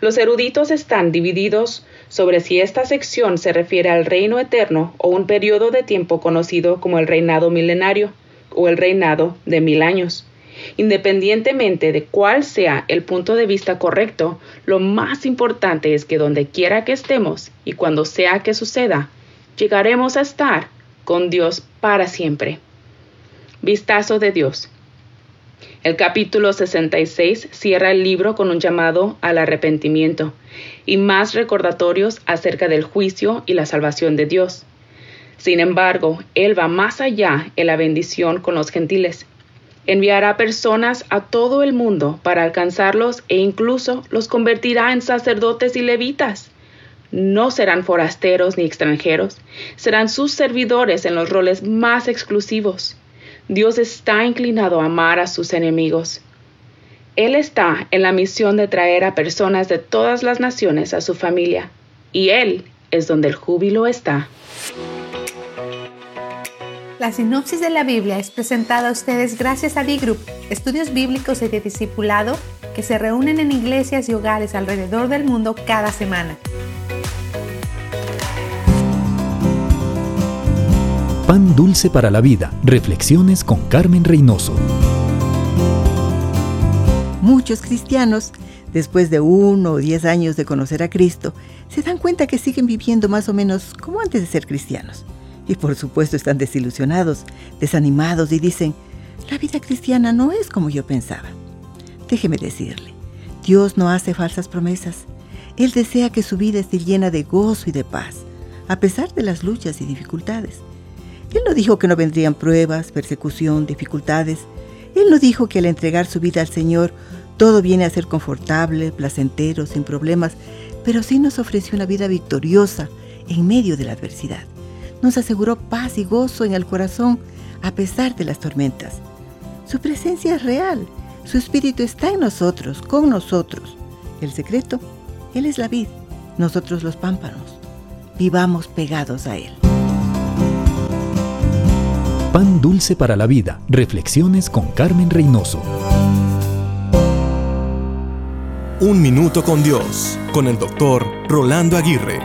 Los eruditos están divididos sobre si esta sección se refiere al reino eterno o un periodo de tiempo conocido como el reinado milenario o el reinado de mil años. Independientemente de cuál sea el punto de vista correcto, lo más importante es que donde quiera que estemos y cuando sea que suceda, llegaremos a estar con Dios para siempre. Vistazo de Dios. El capítulo 66 cierra el libro con un llamado al arrepentimiento y más recordatorios acerca del juicio y la salvación de Dios. Sin embargo, Él va más allá en la bendición con los gentiles Enviará personas a todo el mundo para alcanzarlos e incluso los convertirá en sacerdotes y levitas. No serán forasteros ni extranjeros, serán sus servidores en los roles más exclusivos. Dios está inclinado a amar a sus enemigos. Él está en la misión de traer a personas de todas las naciones a su familia, y Él es donde el júbilo está. La sinopsis de la Biblia es presentada a ustedes gracias a D-Group, estudios bíblicos y de discipulado que se reúnen en iglesias y hogares alrededor del mundo cada semana. Pan dulce para la vida. Reflexiones con Carmen Reynoso. Muchos cristianos, después de uno o diez años de conocer a Cristo, se dan cuenta que siguen viviendo más o menos como antes de ser cristianos. Y por supuesto están desilusionados, desanimados y dicen, la vida cristiana no es como yo pensaba. Déjeme decirle, Dios no hace falsas promesas. Él desea que su vida esté llena de gozo y de paz, a pesar de las luchas y dificultades. Él no dijo que no vendrían pruebas, persecución, dificultades. Él no dijo que al entregar su vida al Señor todo viene a ser confortable, placentero, sin problemas, pero sí nos ofreció una vida victoriosa en medio de la adversidad nos aseguró paz y gozo en el corazón a pesar de las tormentas. Su presencia es real, su espíritu está en nosotros, con nosotros. El secreto, Él es la vid, nosotros los pámpanos. Vivamos pegados a Él. Pan dulce para la vida. Reflexiones con Carmen Reynoso. Un minuto con Dios, con el doctor Rolando Aguirre.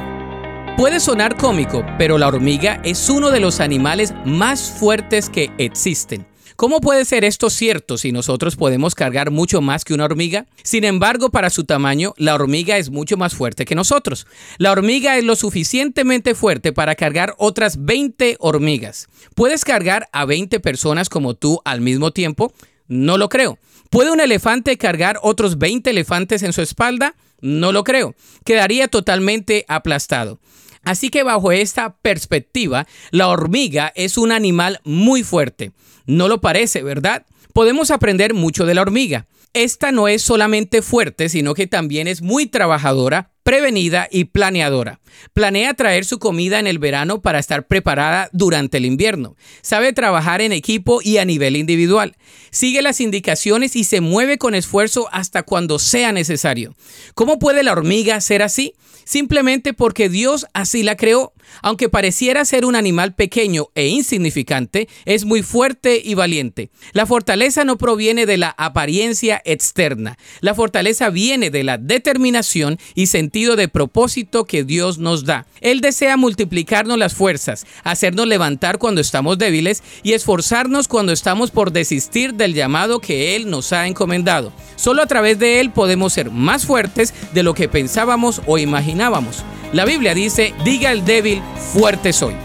Puede sonar cómico, pero la hormiga es uno de los animales más fuertes que existen. ¿Cómo puede ser esto cierto si nosotros podemos cargar mucho más que una hormiga? Sin embargo, para su tamaño, la hormiga es mucho más fuerte que nosotros. La hormiga es lo suficientemente fuerte para cargar otras 20 hormigas. ¿Puedes cargar a 20 personas como tú al mismo tiempo? No lo creo. ¿Puede un elefante cargar otros 20 elefantes en su espalda? No lo creo. Quedaría totalmente aplastado. Así que bajo esta perspectiva, la hormiga es un animal muy fuerte. No lo parece, ¿verdad? Podemos aprender mucho de la hormiga. Esta no es solamente fuerte, sino que también es muy trabajadora, prevenida y planeadora. Planea traer su comida en el verano para estar preparada durante el invierno. Sabe trabajar en equipo y a nivel individual. Sigue las indicaciones y se mueve con esfuerzo hasta cuando sea necesario. ¿Cómo puede la hormiga ser así? Simplemente porque Dios así la creó. Aunque pareciera ser un animal pequeño e insignificante, es muy fuerte y valiente. La fortaleza no proviene de la apariencia externa. La fortaleza viene de la determinación y sentido de propósito que Dios nos da. Él desea multiplicarnos las fuerzas, hacernos levantar cuando estamos débiles y esforzarnos cuando estamos por desistir del llamado que Él nos ha encomendado. Solo a través de Él podemos ser más fuertes de lo que pensábamos o imaginábamos. La Biblia dice, diga el débil, fuerte soy.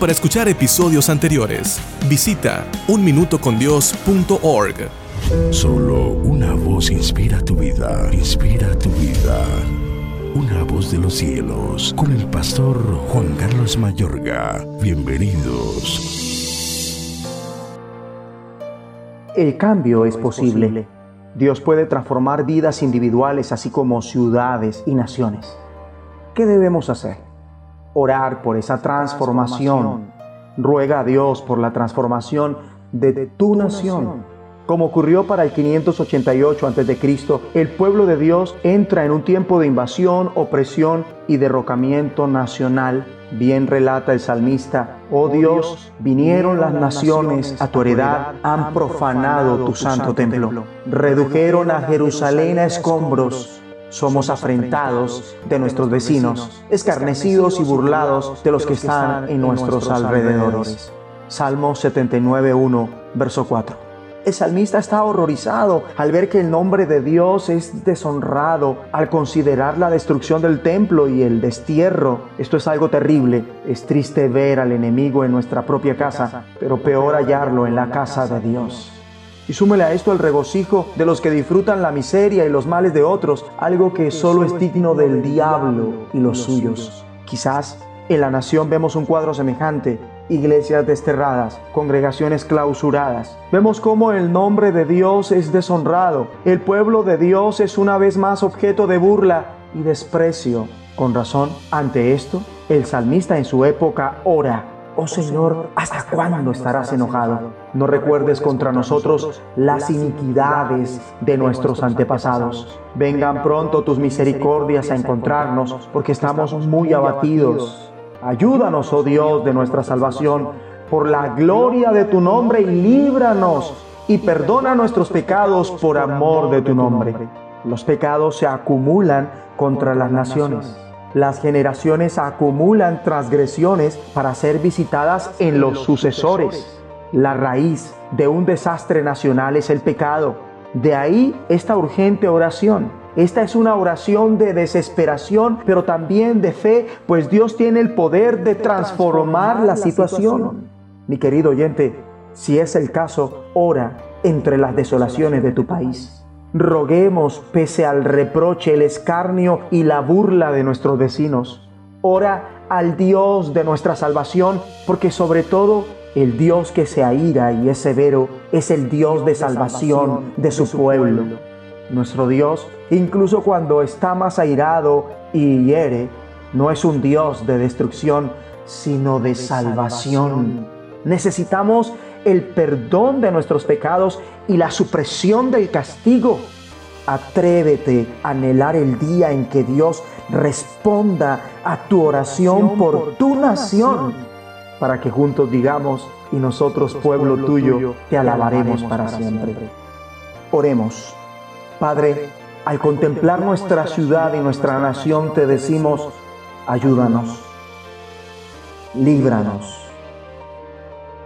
Para escuchar episodios anteriores, visita unminutocondios.org. Solo una voz inspira tu vida, inspira tu vida. Una voz de los cielos, con el pastor Juan Carlos Mayorga. Bienvenidos. El cambio es posible. Dios puede transformar vidas individuales así como ciudades y naciones. ¿Qué debemos hacer? Orar por esa transformación. Ruega a Dios por la transformación de tu nación. Como ocurrió para el 588 a.C., el pueblo de Dios entra en un tiempo de invasión, opresión y derrocamiento nacional. Bien relata el salmista, oh Dios, vinieron las naciones a tu heredad, han profanado tu santo templo, redujeron a Jerusalén a escombros, somos afrentados de nuestros vecinos, escarnecidos y burlados de los que están en nuestros alrededores. Salmo 79.1, verso 4. El salmista está horrorizado al ver que el nombre de Dios es deshonrado, al considerar la destrucción del templo y el destierro. Esto es algo terrible. Es triste ver al enemigo en nuestra propia casa, pero peor hallarlo en la casa de Dios. Y súmele a esto el regocijo de los que disfrutan la miseria y los males de otros, algo que solo es digno del diablo y los suyos. Quizás en la nación vemos un cuadro semejante, iglesias desterradas, congregaciones clausuradas. Vemos cómo el nombre de Dios es deshonrado. El pueblo de Dios es una vez más objeto de burla y desprecio. Con razón, ante esto, el salmista en su época ora, Oh Señor, ¿hasta cuándo estarás enojado? No recuerdes contra nosotros las iniquidades de nuestros antepasados. Vengan pronto tus misericordias a encontrarnos, porque estamos muy abatidos. Ayúdanos, oh Dios, de nuestra salvación, por la gloria de tu nombre y líbranos y perdona nuestros pecados por amor de tu nombre. Los pecados se acumulan contra las naciones las generaciones acumulan transgresiones para ser visitadas en los sucesores. La raíz de un desastre nacional es el pecado. De ahí esta urgente oración. Esta es una oración de desesperación, pero también de fe, pues Dios tiene el poder de transformar la situación. Mi querido oyente, si es el caso, ora entre las desolaciones de tu país roguemos pese al reproche, el escarnio y la burla de nuestros vecinos. Ora al Dios de nuestra salvación, porque sobre todo el Dios que se aira y es severo es el Dios de salvación de su pueblo. Nuestro Dios, incluso cuando está más airado y hiere, no es un Dios de destrucción, sino de salvación. Necesitamos el perdón de nuestros pecados y la supresión del castigo. Atrévete a anhelar el día en que Dios responda a tu oración por tu nación, para que juntos digamos, y nosotros pueblo tuyo, te alabaremos para siempre. Oremos. Padre, al contemplar nuestra ciudad y nuestra nación, te decimos, ayúdanos, líbranos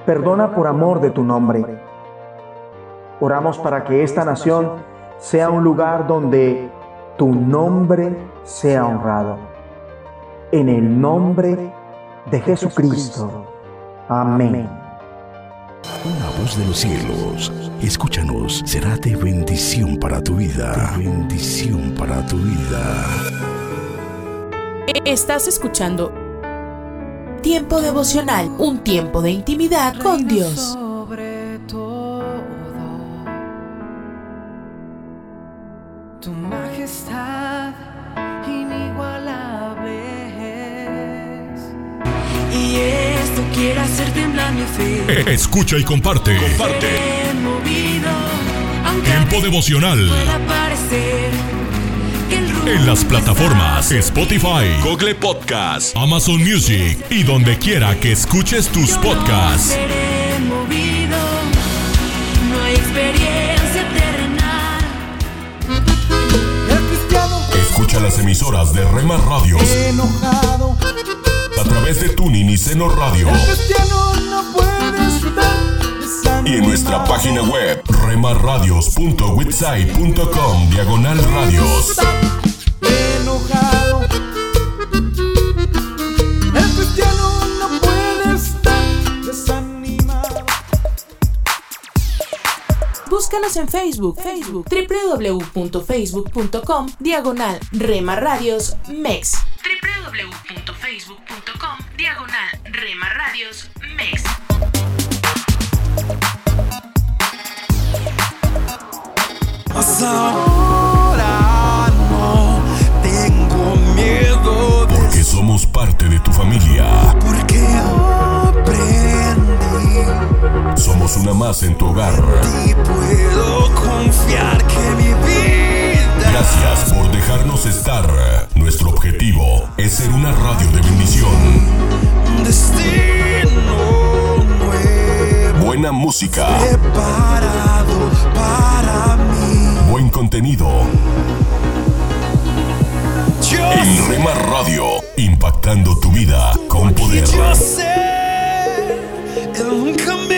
Perdona por amor de tu nombre. Oramos para que esta nación sea un lugar donde tu nombre sea honrado. En el nombre de Jesucristo. Amén. Una voz de los cielos, escúchanos, será de bendición para tu vida. De bendición para tu vida. Estás escuchando Tiempo devocional, un tiempo de intimidad con Dios. Sobre todo, tu majestad inigualable es. Y esto quiere hacer temblar mi fe. Escucha y comparte. Comparte. Movido, Tiempo devocional. En las plataformas Spotify, Google Podcast, Amazon Music y donde quiera que escuches tus podcasts. Escucha las emisoras de Rema Radios. Enojado, a través de Tuning y Seno Radio y en nuestra página web remarradios.witsai.com diagonal radios. Búscanos en Facebook, Facebook, www.facebook.com, diagonal Rema Radios MEX. www.facebook.com, diagonal Rema Radios MEX. Ahora no tengo miedo de Porque somos parte de tu familia. porque aprendí Somos una más en tu hogar. y puedo confiar que mi vida Gracias por dejarnos estar. Nuestro objetivo es ser una radio de bendición. destino nuevo Buena música, preparado para mí. buen contenido. Yo En Rema Radio, impactando tu vida con poder. Yo sé, nunca me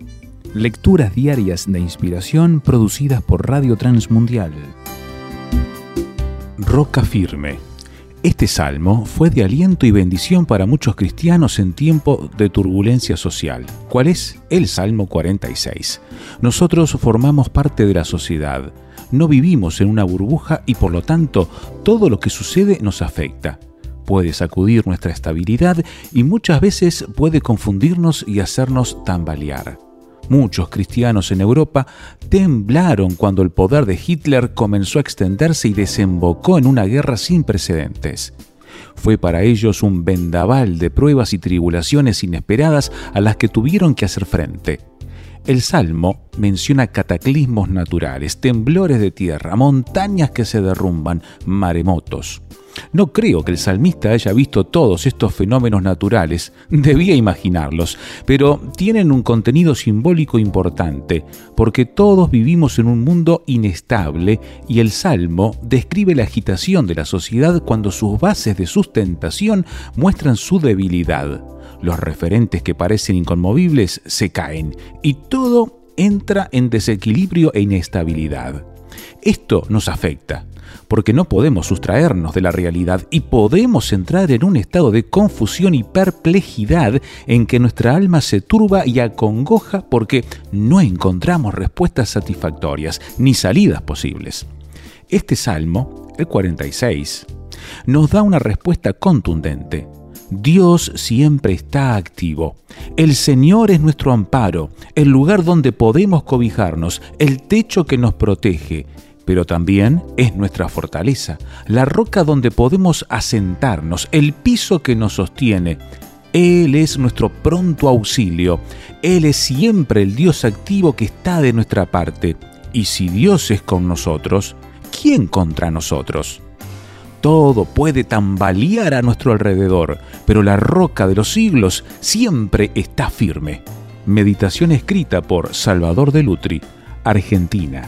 Lecturas diarias de inspiración producidas por Radio Transmundial. Roca firme. Este salmo fue de aliento y bendición para muchos cristianos en tiempo de turbulencia social. ¿Cuál es? El Salmo 46. Nosotros formamos parte de la sociedad. No vivimos en una burbuja y por lo tanto todo lo que sucede nos afecta puede sacudir nuestra estabilidad y muchas veces puede confundirnos y hacernos tambalear. Muchos cristianos en Europa temblaron cuando el poder de Hitler comenzó a extenderse y desembocó en una guerra sin precedentes. Fue para ellos un vendaval de pruebas y tribulaciones inesperadas a las que tuvieron que hacer frente. El Salmo menciona cataclismos naturales, temblores de tierra, montañas que se derrumban, maremotos. No creo que el salmista haya visto todos estos fenómenos naturales, debía imaginarlos, pero tienen un contenido simbólico importante, porque todos vivimos en un mundo inestable y el Salmo describe la agitación de la sociedad cuando sus bases de sustentación muestran su debilidad. Los referentes que parecen inconmovibles se caen y todo entra en desequilibrio e inestabilidad. Esto nos afecta porque no podemos sustraernos de la realidad y podemos entrar en un estado de confusión y perplejidad en que nuestra alma se turba y acongoja porque no encontramos respuestas satisfactorias ni salidas posibles. Este salmo, el 46, nos da una respuesta contundente. Dios siempre está activo. El Señor es nuestro amparo, el lugar donde podemos cobijarnos, el techo que nos protege, pero también es nuestra fortaleza, la roca donde podemos asentarnos, el piso que nos sostiene. Él es nuestro pronto auxilio, Él es siempre el Dios activo que está de nuestra parte. Y si Dios es con nosotros, ¿quién contra nosotros? Todo puede tambalear a nuestro alrededor, pero la roca de los siglos siempre está firme. Meditación escrita por Salvador de Lutri, Argentina.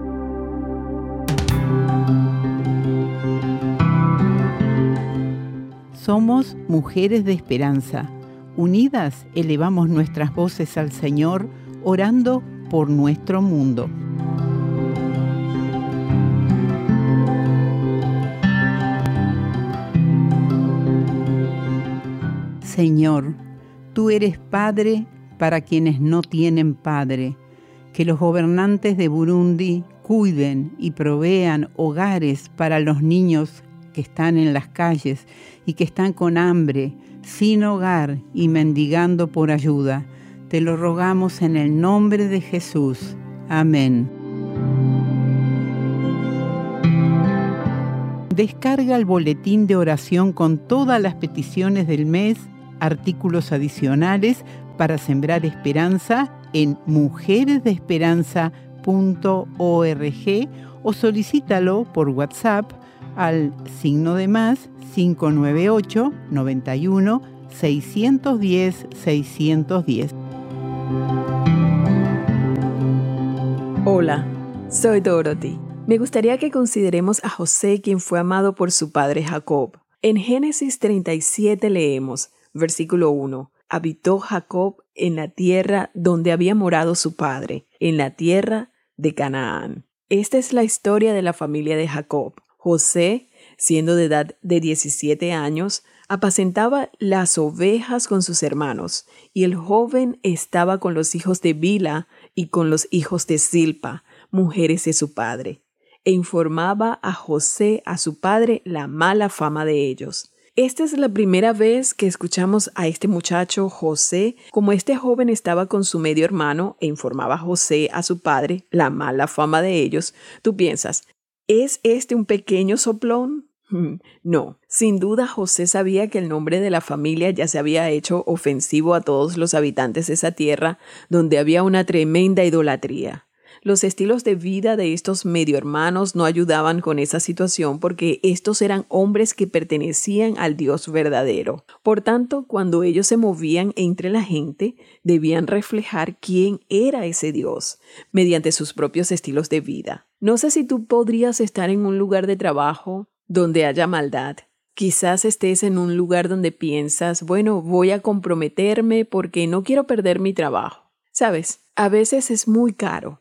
Somos mujeres de esperanza. Unidas elevamos nuestras voces al Señor, orando por nuestro mundo. Señor, tú eres Padre para quienes no tienen Padre. Que los gobernantes de Burundi cuiden y provean hogares para los niños que están en las calles y que están con hambre, sin hogar y mendigando por ayuda. Te lo rogamos en el nombre de Jesús. Amén. Descarga el boletín de oración con todas las peticiones del mes, artículos adicionales para sembrar esperanza en mujeresdeesperanza.org o solicítalo por WhatsApp al signo de más 598 91 610 610. Hola, soy Dorothy. Me gustaría que consideremos a José quien fue amado por su padre Jacob. En Génesis 37 leemos, versículo 1, habitó Jacob en la tierra donde había morado su padre, en la tierra de Canaán. Esta es la historia de la familia de Jacob. José, siendo de edad de 17 años, apacentaba las ovejas con sus hermanos, y el joven estaba con los hijos de Bila y con los hijos de Silpa, mujeres de su padre, e informaba a José, a su padre, la mala fama de ellos. Esta es la primera vez que escuchamos a este muchacho José, como este joven estaba con su medio hermano e informaba a José, a su padre, la mala fama de ellos. Tú piensas, ¿Es este un pequeño soplón? No, sin duda José sabía que el nombre de la familia ya se había hecho ofensivo a todos los habitantes de esa tierra donde había una tremenda idolatría. Los estilos de vida de estos medio hermanos no ayudaban con esa situación porque estos eran hombres que pertenecían al Dios verdadero. Por tanto, cuando ellos se movían entre la gente, debían reflejar quién era ese Dios mediante sus propios estilos de vida. No sé si tú podrías estar en un lugar de trabajo donde haya maldad. Quizás estés en un lugar donde piensas, bueno, voy a comprometerme porque no quiero perder mi trabajo. Sabes, a veces es muy caro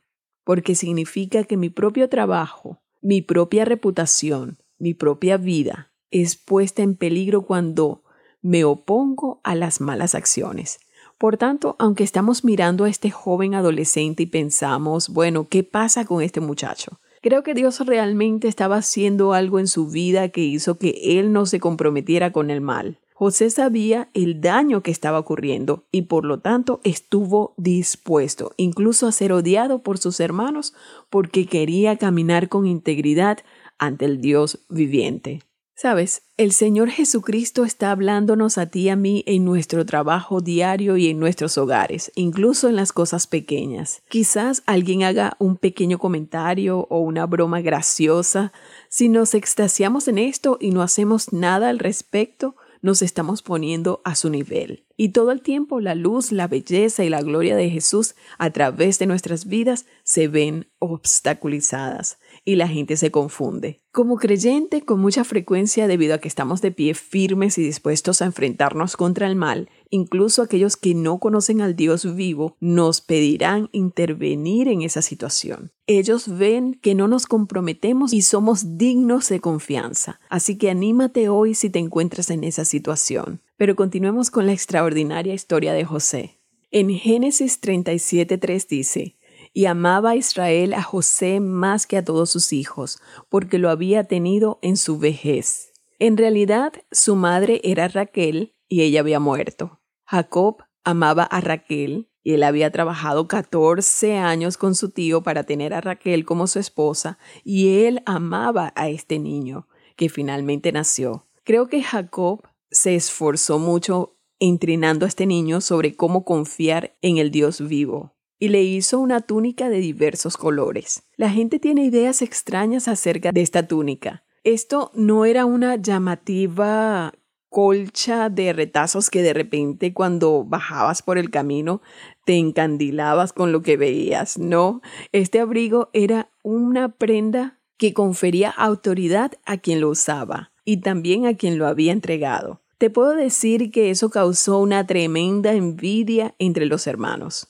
porque significa que mi propio trabajo, mi propia reputación, mi propia vida es puesta en peligro cuando me opongo a las malas acciones. Por tanto, aunque estamos mirando a este joven adolescente y pensamos, bueno, ¿qué pasa con este muchacho? Creo que Dios realmente estaba haciendo algo en su vida que hizo que él no se comprometiera con el mal. José sabía el daño que estaba ocurriendo y por lo tanto estuvo dispuesto incluso a ser odiado por sus hermanos porque quería caminar con integridad ante el Dios viviente. Sabes, el Señor Jesucristo está hablándonos a ti y a mí en nuestro trabajo diario y en nuestros hogares, incluso en las cosas pequeñas. Quizás alguien haga un pequeño comentario o una broma graciosa. Si nos extasiamos en esto y no hacemos nada al respecto, nos estamos poniendo a su nivel. Y todo el tiempo la luz, la belleza y la gloria de Jesús a través de nuestras vidas se ven obstaculizadas y la gente se confunde. Como creyente, con mucha frecuencia, debido a que estamos de pie firmes y dispuestos a enfrentarnos contra el mal, incluso aquellos que no conocen al Dios vivo nos pedirán intervenir en esa situación. Ellos ven que no nos comprometemos y somos dignos de confianza. Así que anímate hoy si te encuentras en esa situación. Pero continuemos con la extraordinaria historia de José. En Génesis 37.3 dice, y amaba a Israel a José más que a todos sus hijos, porque lo había tenido en su vejez. En realidad, su madre era Raquel y ella había muerto. Jacob amaba a Raquel y él había trabajado 14 años con su tío para tener a Raquel como su esposa y él amaba a este niño que finalmente nació. Creo que Jacob se esforzó mucho entrenando a este niño sobre cómo confiar en el Dios vivo y le hizo una túnica de diversos colores. La gente tiene ideas extrañas acerca de esta túnica. Esto no era una llamativa colcha de retazos que de repente cuando bajabas por el camino te encandilabas con lo que veías. No, este abrigo era una prenda que confería autoridad a quien lo usaba y también a quien lo había entregado. Te puedo decir que eso causó una tremenda envidia entre los hermanos.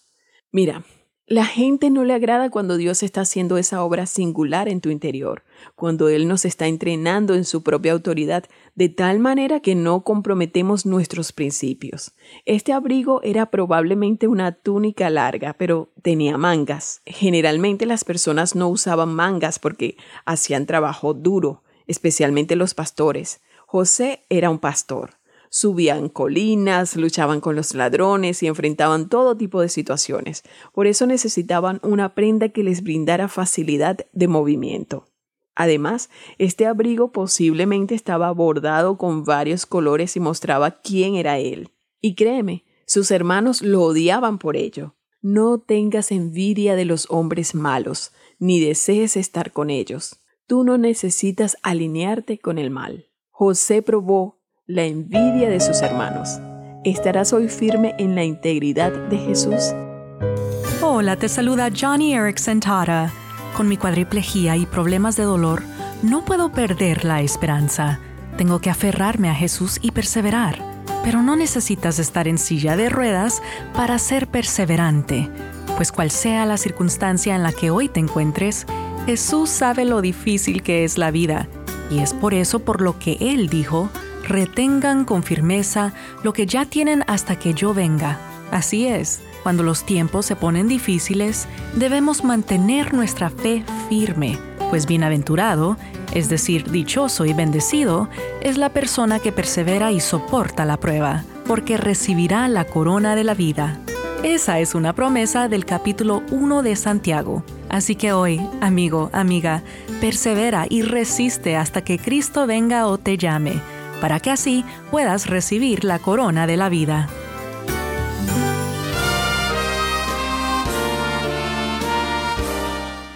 Mira, la gente no le agrada cuando Dios está haciendo esa obra singular en tu interior, cuando Él nos está entrenando en su propia autoridad, de tal manera que no comprometemos nuestros principios. Este abrigo era probablemente una túnica larga, pero tenía mangas. Generalmente las personas no usaban mangas porque hacían trabajo duro, especialmente los pastores. José era un pastor subían colinas, luchaban con los ladrones y enfrentaban todo tipo de situaciones. Por eso necesitaban una prenda que les brindara facilidad de movimiento. Además, este abrigo posiblemente estaba bordado con varios colores y mostraba quién era él. Y créeme, sus hermanos lo odiaban por ello. No tengas envidia de los hombres malos, ni desees estar con ellos. Tú no necesitas alinearte con el mal. José probó la envidia de sus hermanos. ¿Estarás hoy firme en la integridad de Jesús? Hola, te saluda Johnny Erickson Tara. Con mi cuadriplejía y problemas de dolor, no puedo perder la esperanza. Tengo que aferrarme a Jesús y perseverar. Pero no necesitas estar en silla de ruedas para ser perseverante, pues cual sea la circunstancia en la que hoy te encuentres, Jesús sabe lo difícil que es la vida, y es por eso por lo que Él dijo, retengan con firmeza lo que ya tienen hasta que yo venga. Así es, cuando los tiempos se ponen difíciles, debemos mantener nuestra fe firme, pues bienaventurado, es decir, dichoso y bendecido, es la persona que persevera y soporta la prueba, porque recibirá la corona de la vida. Esa es una promesa del capítulo 1 de Santiago. Así que hoy, amigo, amiga, persevera y resiste hasta que Cristo venga o te llame, para que así puedas recibir la corona de la vida.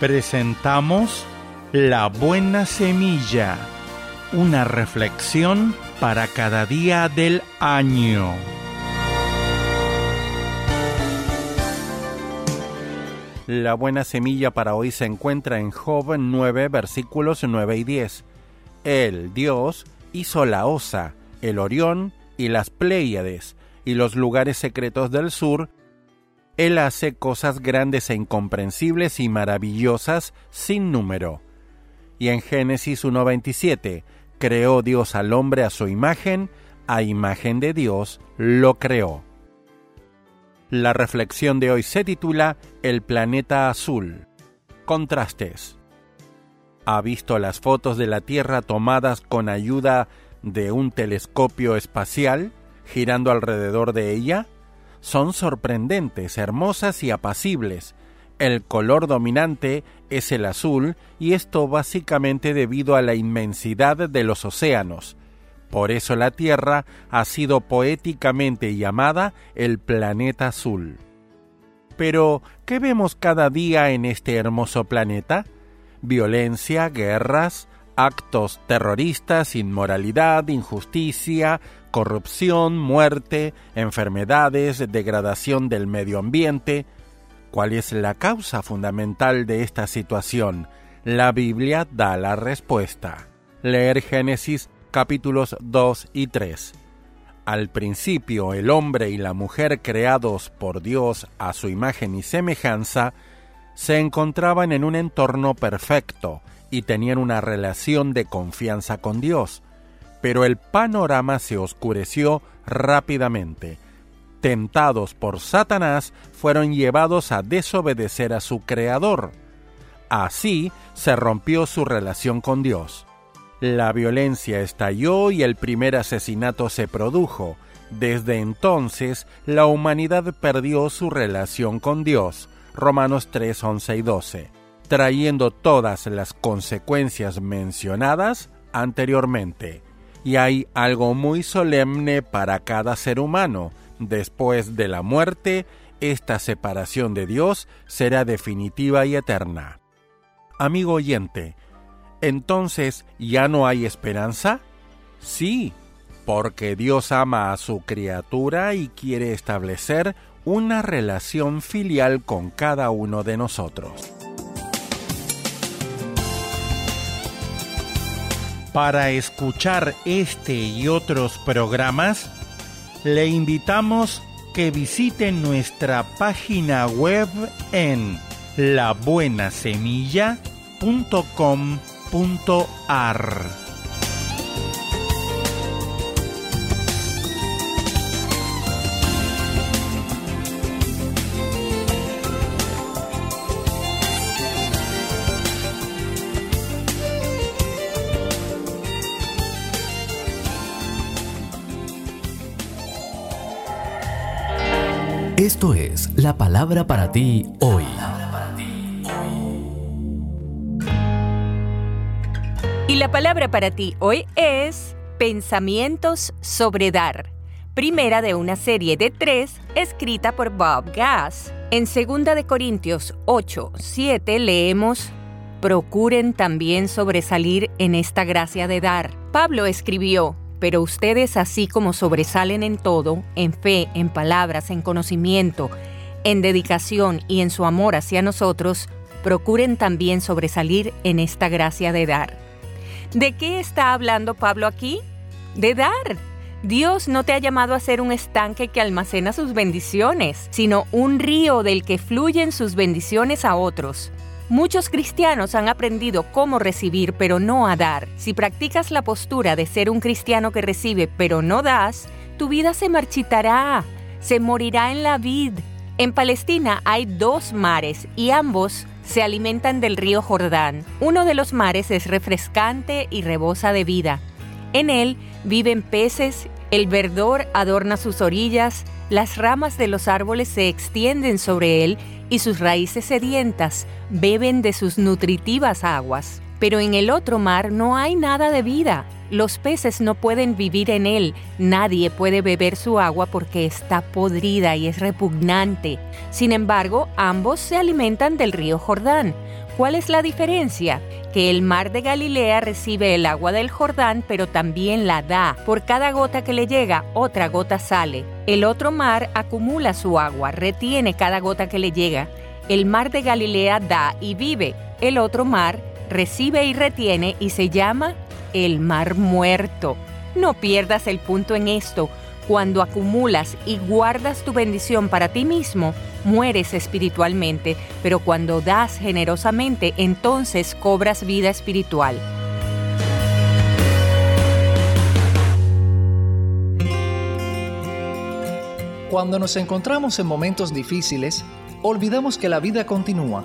Presentamos La Buena Semilla, una reflexión para cada día del año. La buena semilla para hoy se encuentra en Job 9, versículos 9 y 10. Él, Dios, hizo la Osa, el Orión y las Pléyades, y los lugares secretos del sur. Él hace cosas grandes e incomprensibles y maravillosas sin número. Y en Génesis 1.27, creó Dios al hombre a su imagen, a imagen de Dios lo creó. La reflexión de hoy se titula El planeta azul. Contrastes. ¿Ha visto las fotos de la Tierra tomadas con ayuda de un telescopio espacial girando alrededor de ella? Son sorprendentes, hermosas y apacibles. El color dominante es el azul y esto básicamente debido a la inmensidad de los océanos por eso la Tierra ha sido poéticamente llamada el planeta azul. Pero, ¿qué vemos cada día en este hermoso planeta? Violencia, guerras, actos terroristas, inmoralidad, injusticia, corrupción, muerte, enfermedades, degradación del medio ambiente. ¿Cuál es la causa fundamental de esta situación? La Biblia da la respuesta. Leer Génesis capítulos 2 y 3. Al principio el hombre y la mujer creados por Dios a su imagen y semejanza se encontraban en un entorno perfecto y tenían una relación de confianza con Dios, pero el panorama se oscureció rápidamente. Tentados por Satanás, fueron llevados a desobedecer a su Creador. Así se rompió su relación con Dios. La violencia estalló y el primer asesinato se produjo. Desde entonces, la humanidad perdió su relación con Dios. Romanos 3, 11 y 12, trayendo todas las consecuencias mencionadas anteriormente. Y hay algo muy solemne para cada ser humano. Después de la muerte, esta separación de Dios será definitiva y eterna. Amigo oyente, entonces ya no hay esperanza? Sí, porque Dios ama a su criatura y quiere establecer una relación filial con cada uno de nosotros. Para escuchar este y otros programas, le invitamos que visite nuestra página web en labuenasemilla.com Esto es la palabra para ti hoy. Y la palabra para ti hoy es Pensamientos sobre dar, primera de una serie de tres escrita por Bob Gass. En 2 de Corintios 8, 7 leemos Procuren también sobresalir en esta gracia de dar. Pablo escribió, pero ustedes así como sobresalen en todo, en fe, en palabras, en conocimiento, en dedicación y en su amor hacia nosotros, procuren también sobresalir en esta gracia de dar. ¿De qué está hablando Pablo aquí? De dar. Dios no te ha llamado a ser un estanque que almacena sus bendiciones, sino un río del que fluyen sus bendiciones a otros. Muchos cristianos han aprendido cómo recibir pero no a dar. Si practicas la postura de ser un cristiano que recibe pero no das, tu vida se marchitará, se morirá en la vid. En Palestina hay dos mares y ambos se alimentan del río Jordán. Uno de los mares es refrescante y rebosa de vida. En él viven peces, el verdor adorna sus orillas, Las ramas de los árboles se extienden sobre él y sus raíces sedientas beben de sus nutritivas aguas. Pero en el otro mar no hay nada de vida. Los peces no pueden vivir en él, nadie puede beber su agua porque está podrida y es repugnante. Sin embargo, ambos se alimentan del río Jordán. ¿Cuál es la diferencia? Que el mar de Galilea recibe el agua del Jordán, pero también la da. Por cada gota que le llega, otra gota sale. El otro mar acumula su agua, retiene cada gota que le llega. El mar de Galilea da y vive. El otro mar recibe y retiene y se llama el mar muerto. No pierdas el punto en esto. Cuando acumulas y guardas tu bendición para ti mismo, mueres espiritualmente, pero cuando das generosamente, entonces cobras vida espiritual. Cuando nos encontramos en momentos difíciles, olvidamos que la vida continúa,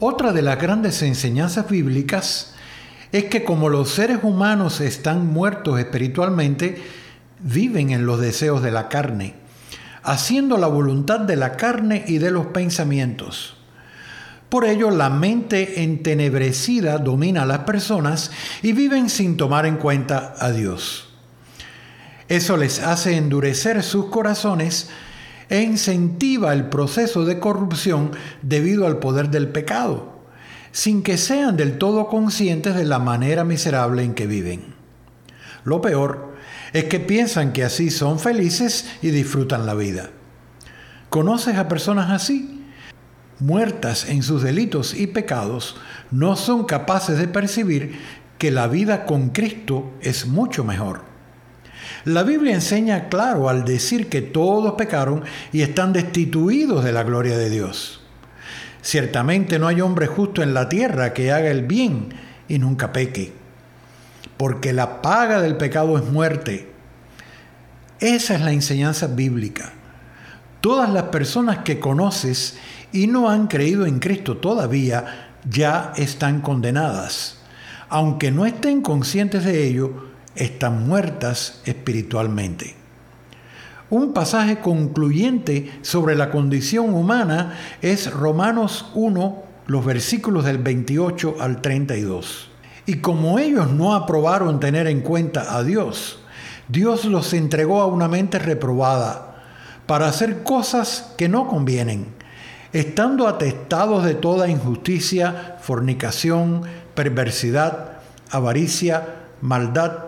Otra de las grandes enseñanzas bíblicas es que como los seres humanos están muertos espiritualmente, viven en los deseos de la carne, haciendo la voluntad de la carne y de los pensamientos. Por ello, la mente entenebrecida domina a las personas y viven sin tomar en cuenta a Dios. Eso les hace endurecer sus corazones e incentiva el proceso de corrupción debido al poder del pecado sin que sean del todo conscientes de la manera miserable en que viven. Lo peor es que piensan que así son felices y disfrutan la vida. ¿Conoces a personas así? Muertas en sus delitos y pecados, no son capaces de percibir que la vida con Cristo es mucho mejor. La Biblia enseña claro al decir que todos pecaron y están destituidos de la gloria de Dios. Ciertamente no hay hombre justo en la tierra que haga el bien y nunca peque, porque la paga del pecado es muerte. Esa es la enseñanza bíblica. Todas las personas que conoces y no han creído en Cristo todavía ya están condenadas. Aunque no estén conscientes de ello, están muertas espiritualmente. Un pasaje concluyente sobre la condición humana es Romanos 1, los versículos del 28 al 32. Y como ellos no aprobaron tener en cuenta a Dios, Dios los entregó a una mente reprobada para hacer cosas que no convienen, estando atestados de toda injusticia, fornicación, perversidad, avaricia, maldad,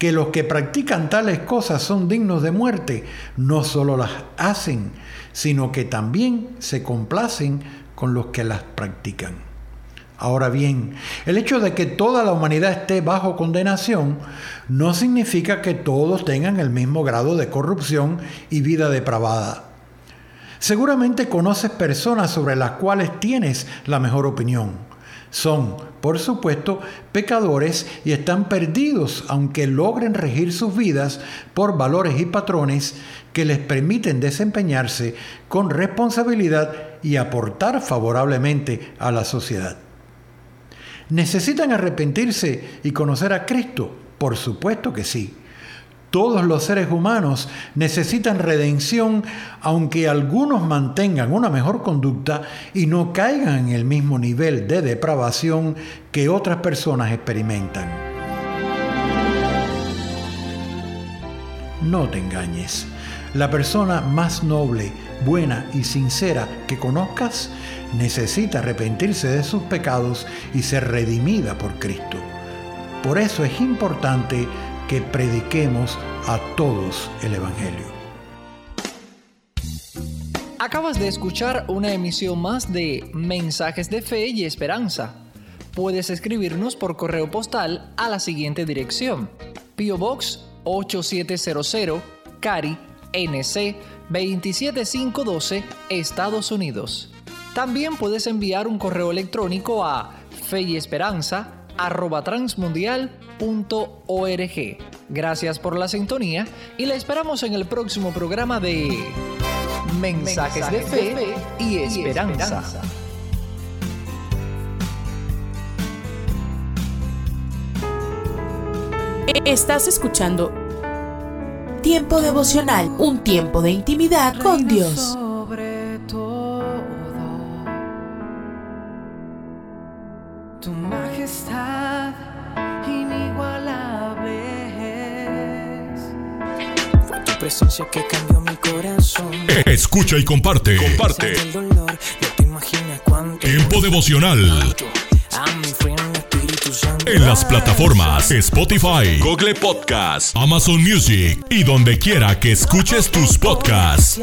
que los que practican tales cosas son dignos de muerte, no solo las hacen, sino que también se complacen con los que las practican. Ahora bien, el hecho de que toda la humanidad esté bajo condenación no significa que todos tengan el mismo grado de corrupción y vida depravada. Seguramente conoces personas sobre las cuales tienes la mejor opinión son, por supuesto, pecadores y están perdidos aunque logren regir sus vidas por valores y patrones que les permiten desempeñarse con responsabilidad y aportar favorablemente a la sociedad. ¿Necesitan arrepentirse y conocer a Cristo? Por supuesto que sí. Todos los seres humanos necesitan redención, aunque algunos mantengan una mejor conducta y no caigan en el mismo nivel de depravación que otras personas experimentan. No te engañes. La persona más noble, buena y sincera que conozcas necesita arrepentirse de sus pecados y ser redimida por Cristo. Por eso es importante que prediquemos a todos el Evangelio. Acabas de escuchar una emisión más de Mensajes de Fe y Esperanza. Puedes escribirnos por correo postal a la siguiente dirección: Pio Box 8700, Cari, NC 27512, Estados Unidos. También puedes enviar un correo electrónico a Gracias por la sintonía y la esperamos en el próximo programa de Mensajes, de, fe y esperanza. Estás escuchando Tiempo devocional, un tiempo de intimidad con Dios. Presencia que cambió mi corazón. Escucha y comparte. Comparte. El dolor, no te imaginas cuánto. Tiempo devocional. En las plataformas Spotify, Google Podcast, Amazon Music y donde quiera que escuches tus podcasts.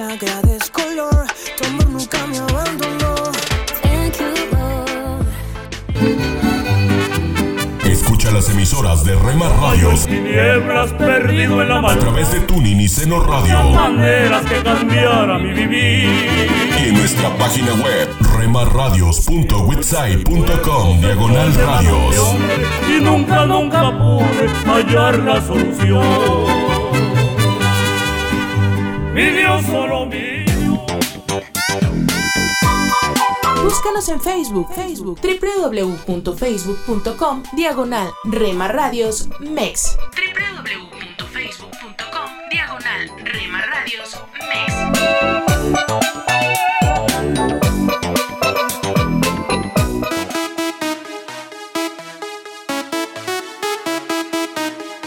Nunca me abandonó. Escucha las emisoras de Rema Radios tinieblas perdido en la a mano. través de Tuning y Seno Radio Maneras que cambiara mi vivir. y en nuestra página web remarradios.witsai.com diagonal radios. Y nunca, nunca pude hallar la solución. Mi Dios solo mío. Búscanos en Facebook, Facebook, www.facebook.com, diagonal Rema Radios MEX. www.facebook.com, diagonal Rema Radios MEX.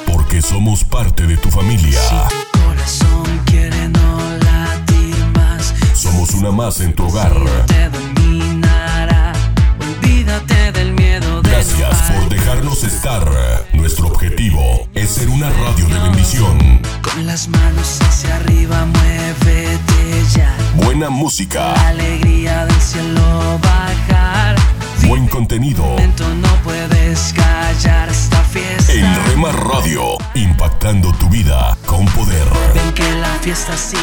Porque somos parte de tu familia. Una más en tu hogar. Gracias por dejarnos estar. Nuestro objetivo es ser una radio de bendición. Con las manos hacia arriba, muévete ya. Buena música, alegría del cielo bajar. Buen contenido. No puedes callar esta fiesta. En Rema Radio, impactando tu vida con poder. Ven que la fiesta sigue.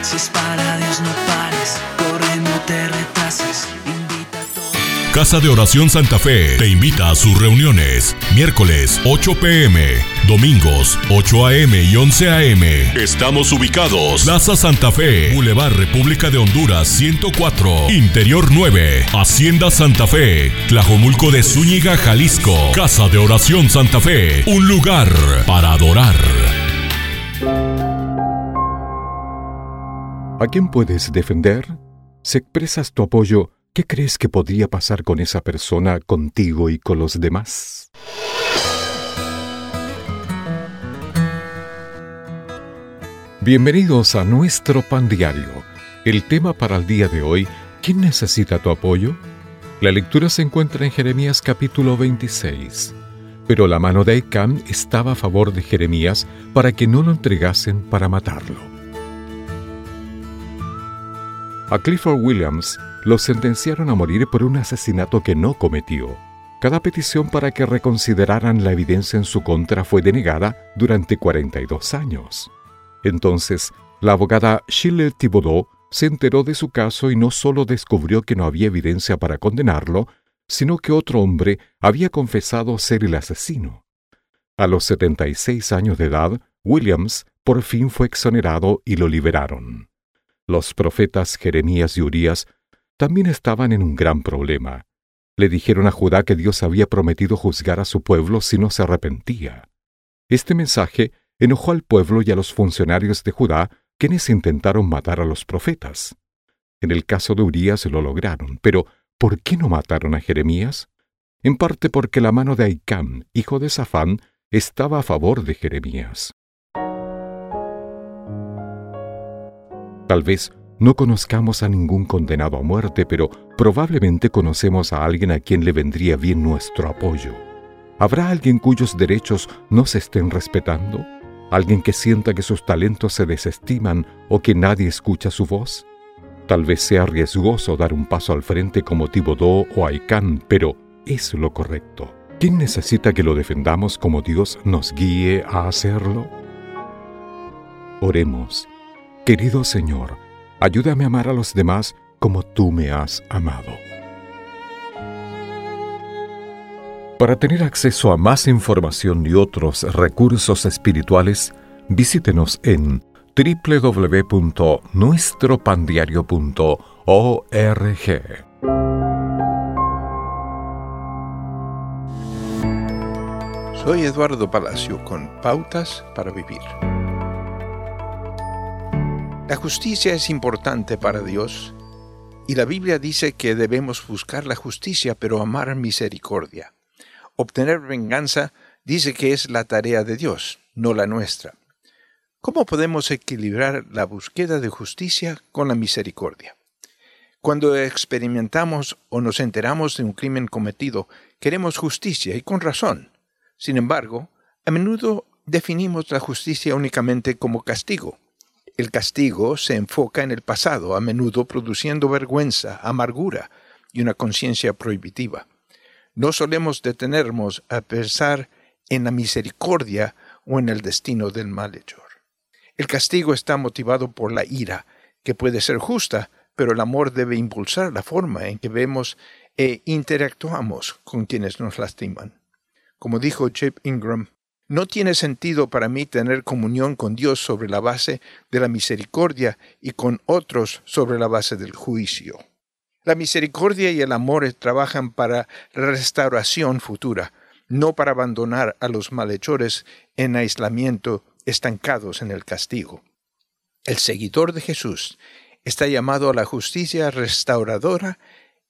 Si es para Dios, no pares. Corre, no te retrases. Invita a todos. Casa de Oración Santa Fe te invita a sus reuniones. Miércoles 8 pm, domingos 8 am y 11 am. Estamos ubicados. Plaza Santa Fe, Boulevard República de Honduras 104, Interior 9, Hacienda Santa Fe, Tlajomulco de Zúñiga, Jalisco. Casa de Oración Santa Fe, un lugar para adorar. ¿A quién puedes defender? Si expresas tu apoyo, ¿qué crees que podría pasar con esa persona, contigo y con los demás? Bienvenidos a nuestro pan diario. El tema para el día de hoy, ¿quién necesita tu apoyo? La lectura se encuentra en Jeremías capítulo 26. Pero la mano de Aicam estaba a favor de Jeremías para que no lo entregasen para matarlo. A Clifford Williams lo sentenciaron a morir por un asesinato que no cometió. Cada petición para que reconsideraran la evidencia en su contra fue denegada durante 42 años. Entonces, la abogada Shirley Thibodeau se enteró de su caso y no solo descubrió que no había evidencia para condenarlo, sino que otro hombre había confesado ser el asesino. A los 76 años de edad, Williams por fin fue exonerado y lo liberaron. Los profetas Jeremías y Urías también estaban en un gran problema. Le dijeron a Judá que Dios había prometido juzgar a su pueblo si no se arrepentía. Este mensaje enojó al pueblo y a los funcionarios de Judá, quienes intentaron matar a los profetas. En el caso de Urías lo lograron, pero ¿por qué no mataron a Jeremías? En parte porque la mano de Aicam, hijo de Safán, estaba a favor de Jeremías. Tal vez no conozcamos a ningún condenado a muerte, pero probablemente conocemos a alguien a quien le vendría bien nuestro apoyo. ¿Habrá alguien cuyos derechos no se estén respetando? ¿Alguien que sienta que sus talentos se desestiman o que nadie escucha su voz? Tal vez sea riesgoso dar un paso al frente como Tibodó o Aikán, pero es lo correcto. ¿Quién necesita que lo defendamos como Dios nos guíe a hacerlo? Oremos. Querido Señor, ayúdame a amar a los demás como tú me has amado. Para tener acceso a más información y otros recursos espirituales, visítenos en www.nuestropandiario.org. Soy Eduardo Palacio con Pautas para Vivir. La justicia es importante para Dios y la Biblia dice que debemos buscar la justicia pero amar misericordia. Obtener venganza dice que es la tarea de Dios, no la nuestra. ¿Cómo podemos equilibrar la búsqueda de justicia con la misericordia? Cuando experimentamos o nos enteramos de un crimen cometido, queremos justicia y con razón. Sin embargo, a menudo definimos la justicia únicamente como castigo. El castigo se enfoca en el pasado, a menudo produciendo vergüenza, amargura y una conciencia prohibitiva. No solemos detenernos a pensar en la misericordia o en el destino del malhechor. El castigo está motivado por la ira, que puede ser justa, pero el amor debe impulsar la forma en que vemos e interactuamos con quienes nos lastiman. Como dijo Chip Ingram, no tiene sentido para mí tener comunión con Dios sobre la base de la misericordia y con otros sobre la base del juicio. La misericordia y el amor trabajan para restauración futura, no para abandonar a los malhechores en aislamiento estancados en el castigo. El seguidor de Jesús está llamado a la justicia restauradora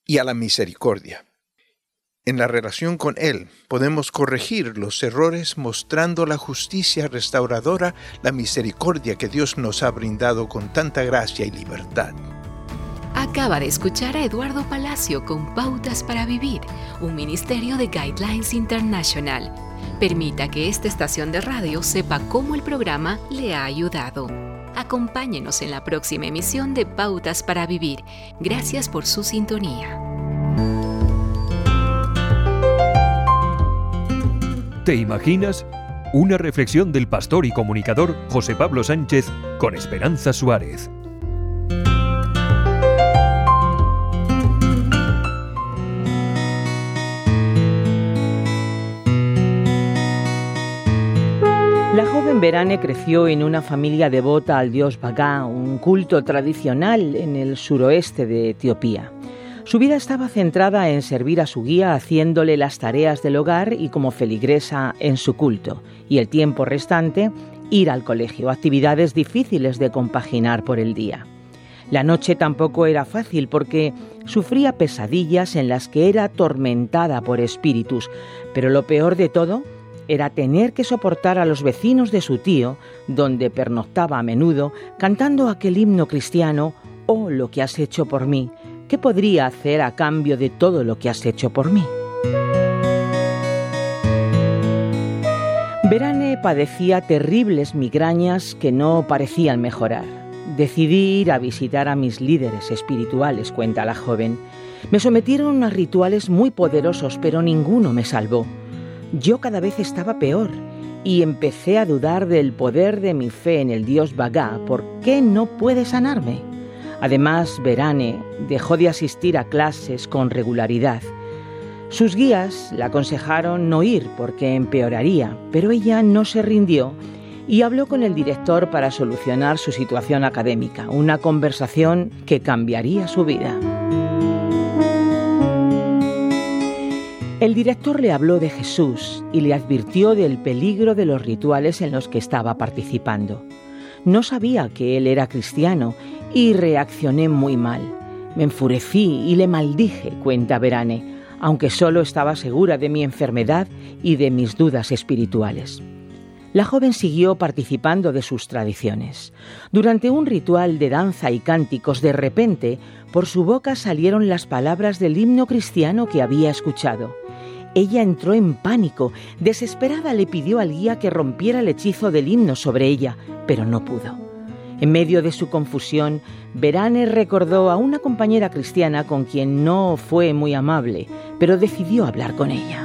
y a la misericordia. En la relación con Él podemos corregir los errores mostrando la justicia restauradora, la misericordia que Dios nos ha brindado con tanta gracia y libertad. Acaba de escuchar a Eduardo Palacio con Pautas para Vivir, un ministerio de Guidelines International. Permita que esta estación de radio sepa cómo el programa le ha ayudado. Acompáñenos en la próxima emisión de Pautas para Vivir. Gracias por su sintonía. ¿Te imaginas? Una reflexión del pastor y comunicador José Pablo Sánchez con Esperanza Suárez. La joven Verane creció en una familia devota al dios Bagá, un culto tradicional en el suroeste de Etiopía. Su vida estaba centrada en servir a su guía haciéndole las tareas del hogar y como feligresa en su culto, y el tiempo restante ir al colegio, actividades difíciles de compaginar por el día. La noche tampoco era fácil porque sufría pesadillas en las que era atormentada por espíritus, pero lo peor de todo era tener que soportar a los vecinos de su tío, donde pernoctaba a menudo, cantando aquel himno cristiano, Oh, lo que has hecho por mí, ¿Qué podría hacer a cambio de todo lo que has hecho por mí? Verane padecía terribles migrañas que no parecían mejorar. Decidí ir a visitar a mis líderes espirituales, cuenta la joven. Me sometieron a rituales muy poderosos, pero ninguno me salvó. Yo cada vez estaba peor y empecé a dudar del poder de mi fe en el dios Bagá. ¿Por qué no puede sanarme? Además, Verane dejó de asistir a clases con regularidad. Sus guías le aconsejaron no ir porque empeoraría, pero ella no se rindió y habló con el director para solucionar su situación académica, una conversación que cambiaría su vida. El director le habló de Jesús y le advirtió del peligro de los rituales en los que estaba participando. No sabía que él era cristiano y reaccioné muy mal. Me enfurecí y le maldije, cuenta Verane, aunque solo estaba segura de mi enfermedad y de mis dudas espirituales. La joven siguió participando de sus tradiciones. Durante un ritual de danza y cánticos, de repente, por su boca salieron las palabras del himno cristiano que había escuchado. Ella entró en pánico. Desesperada le pidió al guía que rompiera el hechizo del himno sobre ella, pero no pudo. En medio de su confusión, Verane recordó a una compañera cristiana con quien no fue muy amable, pero decidió hablar con ella.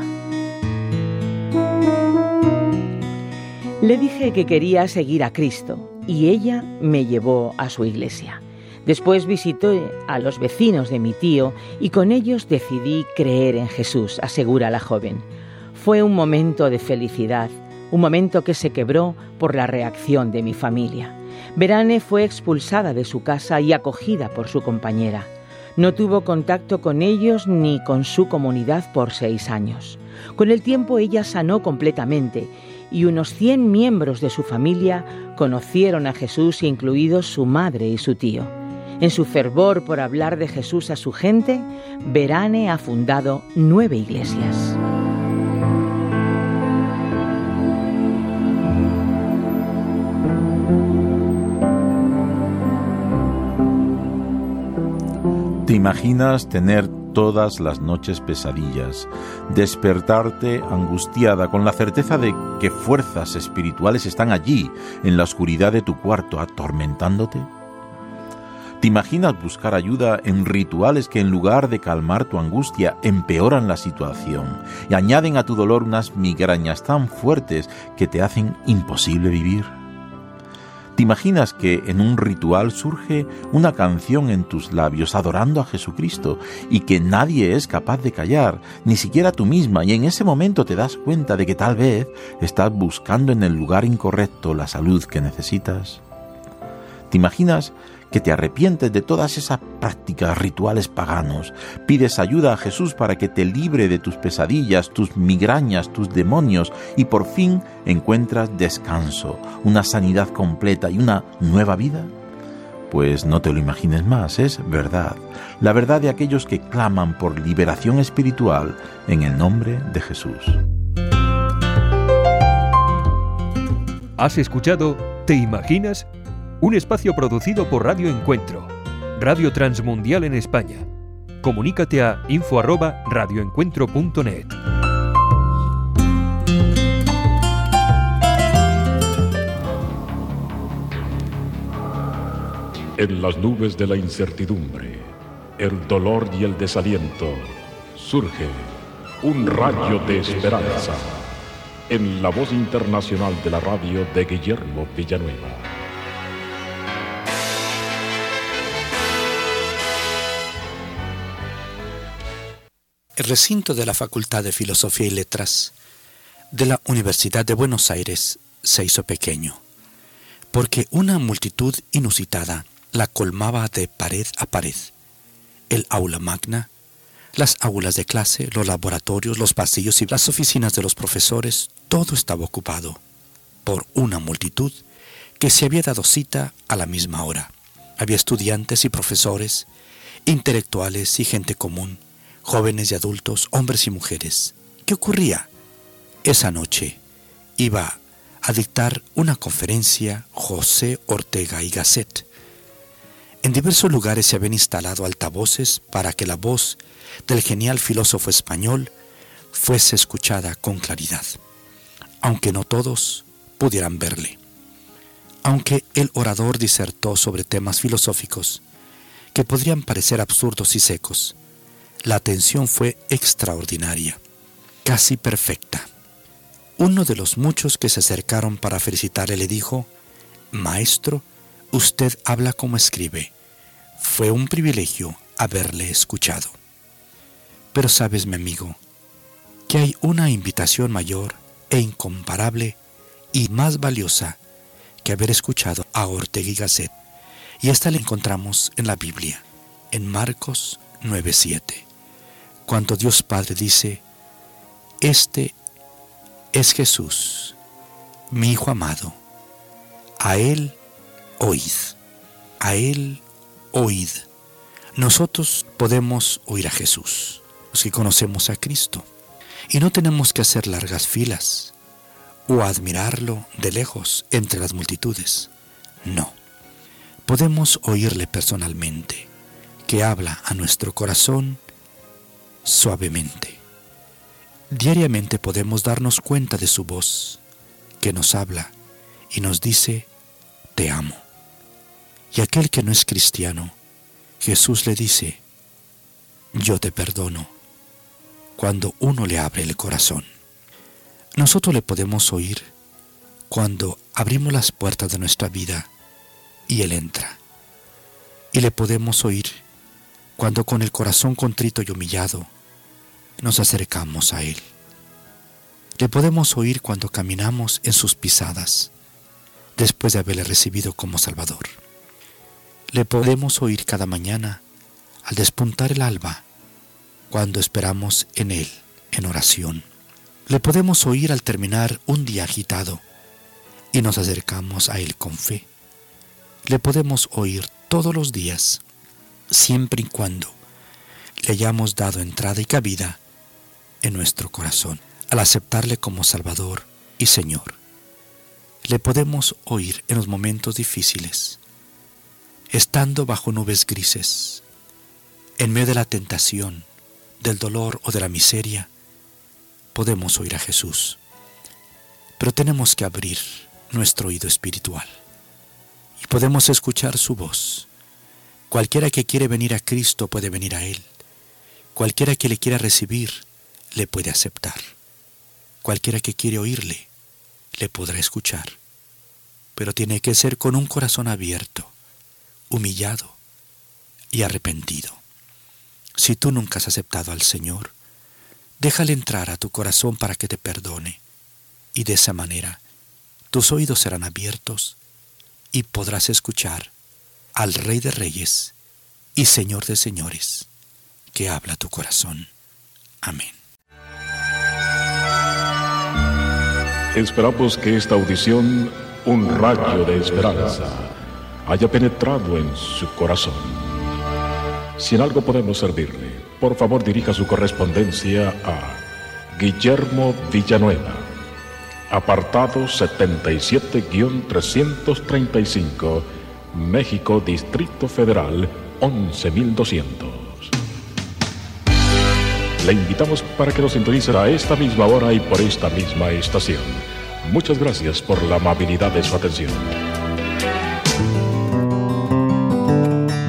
Le dije que quería seguir a Cristo y ella me llevó a su iglesia. Después visité a los vecinos de mi tío y con ellos decidí creer en Jesús, asegura la joven. Fue un momento de felicidad, un momento que se quebró por la reacción de mi familia. Verane fue expulsada de su casa y acogida por su compañera. No tuvo contacto con ellos ni con su comunidad por seis años. Con el tiempo ella sanó completamente y unos 100 miembros de su familia conocieron a Jesús, incluidos su madre y su tío. En su fervor por hablar de Jesús a su gente, Verane ha fundado nueve iglesias. ¿Te imaginas tener todas las noches pesadillas, despertarte angustiada con la certeza de que fuerzas espirituales están allí, en la oscuridad de tu cuarto, atormentándote? ¿Te imaginas buscar ayuda en rituales que en lugar de calmar tu angustia empeoran la situación y añaden a tu dolor unas migrañas tan fuertes que te hacen imposible vivir? ¿Te imaginas que en un ritual surge una canción en tus labios adorando a Jesucristo y que nadie es capaz de callar, ni siquiera tú misma, y en ese momento te das cuenta de que tal vez estás buscando en el lugar incorrecto la salud que necesitas? ¿Te imaginas que te arrepientes de todas esas prácticas rituales paganos, pides ayuda a Jesús para que te libre de tus pesadillas, tus migrañas, tus demonios y por fin encuentras descanso, una sanidad completa y una nueva vida? Pues no te lo imagines más, es verdad, la verdad de aquellos que claman por liberación espiritual en el nombre de Jesús. ¿Has escuchado ¿Te imaginas? Un espacio producido por Radio Encuentro, Radio Transmundial en España. Comunícate a info@radioencuentro.net. En las nubes de la incertidumbre, el dolor y el desaliento, surge un rayo de esperanza en la voz internacional de la radio de Guillermo Villanueva. El recinto de la Facultad de Filosofía y Letras de la Universidad de Buenos Aires se hizo pequeño, porque una multitud inusitada la colmaba de pared a pared. El aula magna, las aulas de clase, los laboratorios, los pasillos y las oficinas de los profesores, todo estaba ocupado por una multitud que se había dado cita a la misma hora. Había estudiantes y profesores, intelectuales y gente común, jóvenes y adultos, hombres y mujeres. ¿Qué ocurría? Esa noche iba a dictar una conferencia José Ortega y Gasset. En diversos lugares se habían instalado altavoces para que la voz del genial filósofo español fuese escuchada con claridad, aunque no todos pudieran verle. Aunque el orador disertó sobre temas filosóficos que podrían parecer absurdos y secos, la atención fue extraordinaria, casi perfecta. Uno de los muchos que se acercaron para felicitarle le dijo, Maestro, usted habla como escribe. Fue un privilegio haberle escuchado. Pero sabes, mi amigo, que hay una invitación mayor e incomparable y más valiosa que haber escuchado a Ortega y Gasset. Y esta la encontramos en la Biblia, en Marcos 9:7 cuando Dios Padre dice, este es Jesús, mi Hijo amado, a Él oíd, a Él oíd. Nosotros podemos oír a Jesús, los que conocemos a Cristo, y no tenemos que hacer largas filas. o admirarlo de lejos entre las multitudes. No. Podemos oírle personalmente, que habla a nuestro corazón suavemente. Diariamente podemos darnos cuenta de su voz, que nos habla y nos dice, te amo. Y aquel que no es cristiano, Jesús le dice, yo te perdono, cuando uno le abre el corazón. Nosotros le podemos oír cuando abrimos las puertas de nuestra vida y Él entra. Y le podemos oír cuando con el corazón contrito y humillado nos acercamos a Él. Le podemos oír cuando caminamos en sus pisadas, después de haberle recibido como Salvador. Le podemos oír cada mañana al despuntar el alba, cuando esperamos en Él en oración. Le podemos oír al terminar un día agitado y nos acercamos a Él con fe. Le podemos oír todos los días, siempre y cuando le hayamos dado entrada y cabida en nuestro corazón, al aceptarle como Salvador y Señor. Le podemos oír en los momentos difíciles, estando bajo nubes grises, en medio de la tentación, del dolor o de la miseria, podemos oír a Jesús. Pero tenemos que abrir nuestro oído espiritual y podemos escuchar su voz. Cualquiera que quiere venir a Cristo puede venir a Él. Cualquiera que le quiera recibir, le puede aceptar. Cualquiera que quiere oírle, le podrá escuchar. Pero tiene que ser con un corazón abierto, humillado y arrepentido. Si tú nunca has aceptado al Señor, Déjale entrar a tu corazón para que te perdone. Y de esa manera tus oídos serán abiertos y podrás escuchar al Rey de Reyes y Señor de Señores que habla tu corazón. Amén. Esperamos que esta audición, un rayo de esperanza, haya penetrado en su corazón. Si en algo podemos servirle, por favor dirija su correspondencia a Guillermo Villanueva, apartado 77-335, México, Distrito Federal, 11200. Le invitamos para que nos sintonice a esta misma hora y por esta misma estación. Muchas gracias por la amabilidad de su atención.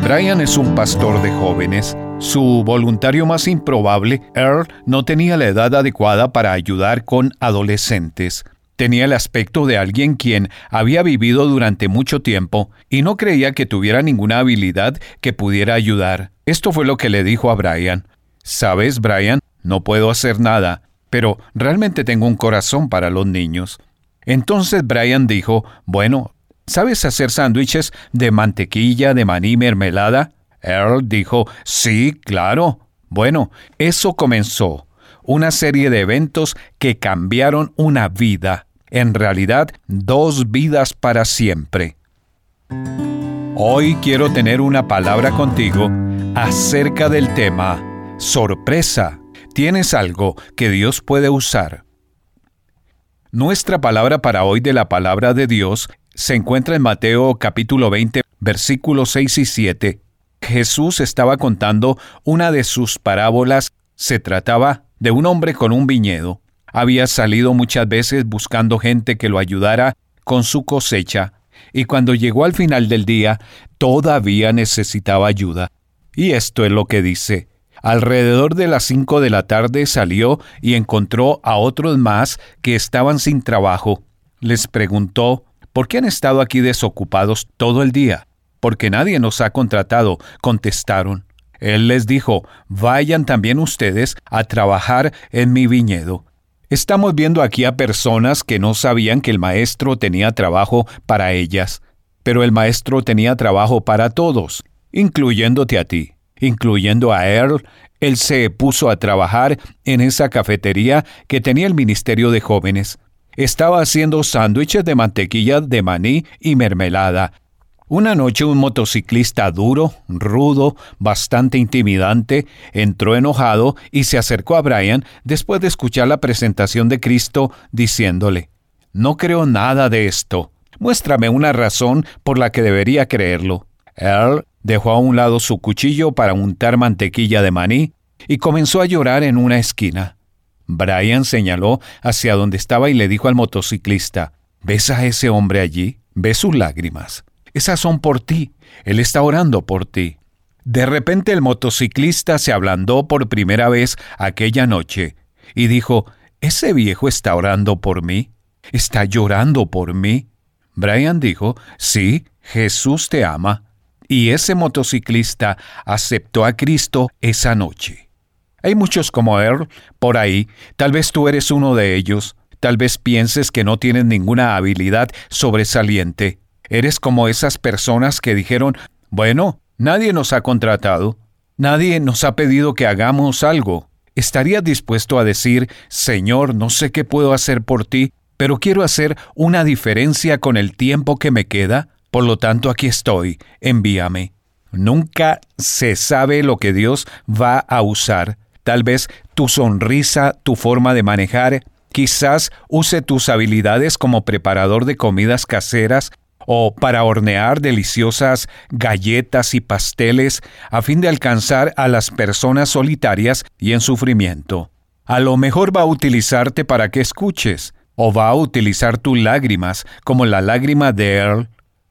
Brian es un pastor de jóvenes su voluntario más improbable, Earl, no tenía la edad adecuada para ayudar con adolescentes. Tenía el aspecto de alguien quien había vivido durante mucho tiempo y no creía que tuviera ninguna habilidad que pudiera ayudar. Esto fue lo que le dijo a Brian. Sabes, Brian, no puedo hacer nada, pero realmente tengo un corazón para los niños. Entonces Brian dijo, bueno, ¿sabes hacer sándwiches de mantequilla, de maní, mermelada? Earl dijo, sí, claro. Bueno, eso comenzó. Una serie de eventos que cambiaron una vida. En realidad, dos vidas para siempre. Hoy quiero tener una palabra contigo acerca del tema sorpresa. Tienes algo que Dios puede usar. Nuestra palabra para hoy de la palabra de Dios se encuentra en Mateo capítulo 20 versículos 6 y 7 Jesús estaba contando una de sus parábolas. Se trataba de un hombre con un viñedo. Había salido muchas veces buscando gente que lo ayudara con su cosecha, y cuando llegó al final del día, todavía necesitaba ayuda. Y esto es lo que dice. Alrededor de las cinco de la tarde salió y encontró a otros más que estaban sin trabajo. Les preguntó, ¿por qué han estado aquí desocupados todo el día? porque nadie nos ha contratado, contestaron. Él les dijo, vayan también ustedes a trabajar en mi viñedo. Estamos viendo aquí a personas que no sabían que el maestro tenía trabajo para ellas, pero el maestro tenía trabajo para todos, incluyéndote a ti, incluyendo a Earl. Él se puso a trabajar en esa cafetería que tenía el Ministerio de Jóvenes. Estaba haciendo sándwiches de mantequilla de maní y mermelada, una noche un motociclista duro, rudo, bastante intimidante, entró enojado y se acercó a Brian después de escuchar la presentación de Cristo, diciéndole, no creo nada de esto. Muéstrame una razón por la que debería creerlo. Earl dejó a un lado su cuchillo para untar mantequilla de maní y comenzó a llorar en una esquina. Brian señaló hacia donde estaba y le dijo al motociclista, ¿Ves a ese hombre allí? ¿Ves sus lágrimas? Esas son por ti. Él está orando por ti. De repente el motociclista se ablandó por primera vez aquella noche y dijo, ¿Ese viejo está orando por mí? ¿Está llorando por mí? Brian dijo, sí, Jesús te ama. Y ese motociclista aceptó a Cristo esa noche. Hay muchos como él por ahí, tal vez tú eres uno de ellos, tal vez pienses que no tienes ninguna habilidad sobresaliente. Eres como esas personas que dijeron, bueno, nadie nos ha contratado, nadie nos ha pedido que hagamos algo. ¿Estarías dispuesto a decir, Señor, no sé qué puedo hacer por ti, pero quiero hacer una diferencia con el tiempo que me queda? Por lo tanto, aquí estoy, envíame. Nunca se sabe lo que Dios va a usar. Tal vez tu sonrisa, tu forma de manejar, quizás use tus habilidades como preparador de comidas caseras o para hornear deliciosas galletas y pasteles a fin de alcanzar a las personas solitarias y en sufrimiento. A lo mejor va a utilizarte para que escuches, o va a utilizar tus lágrimas como la lágrima de Earl.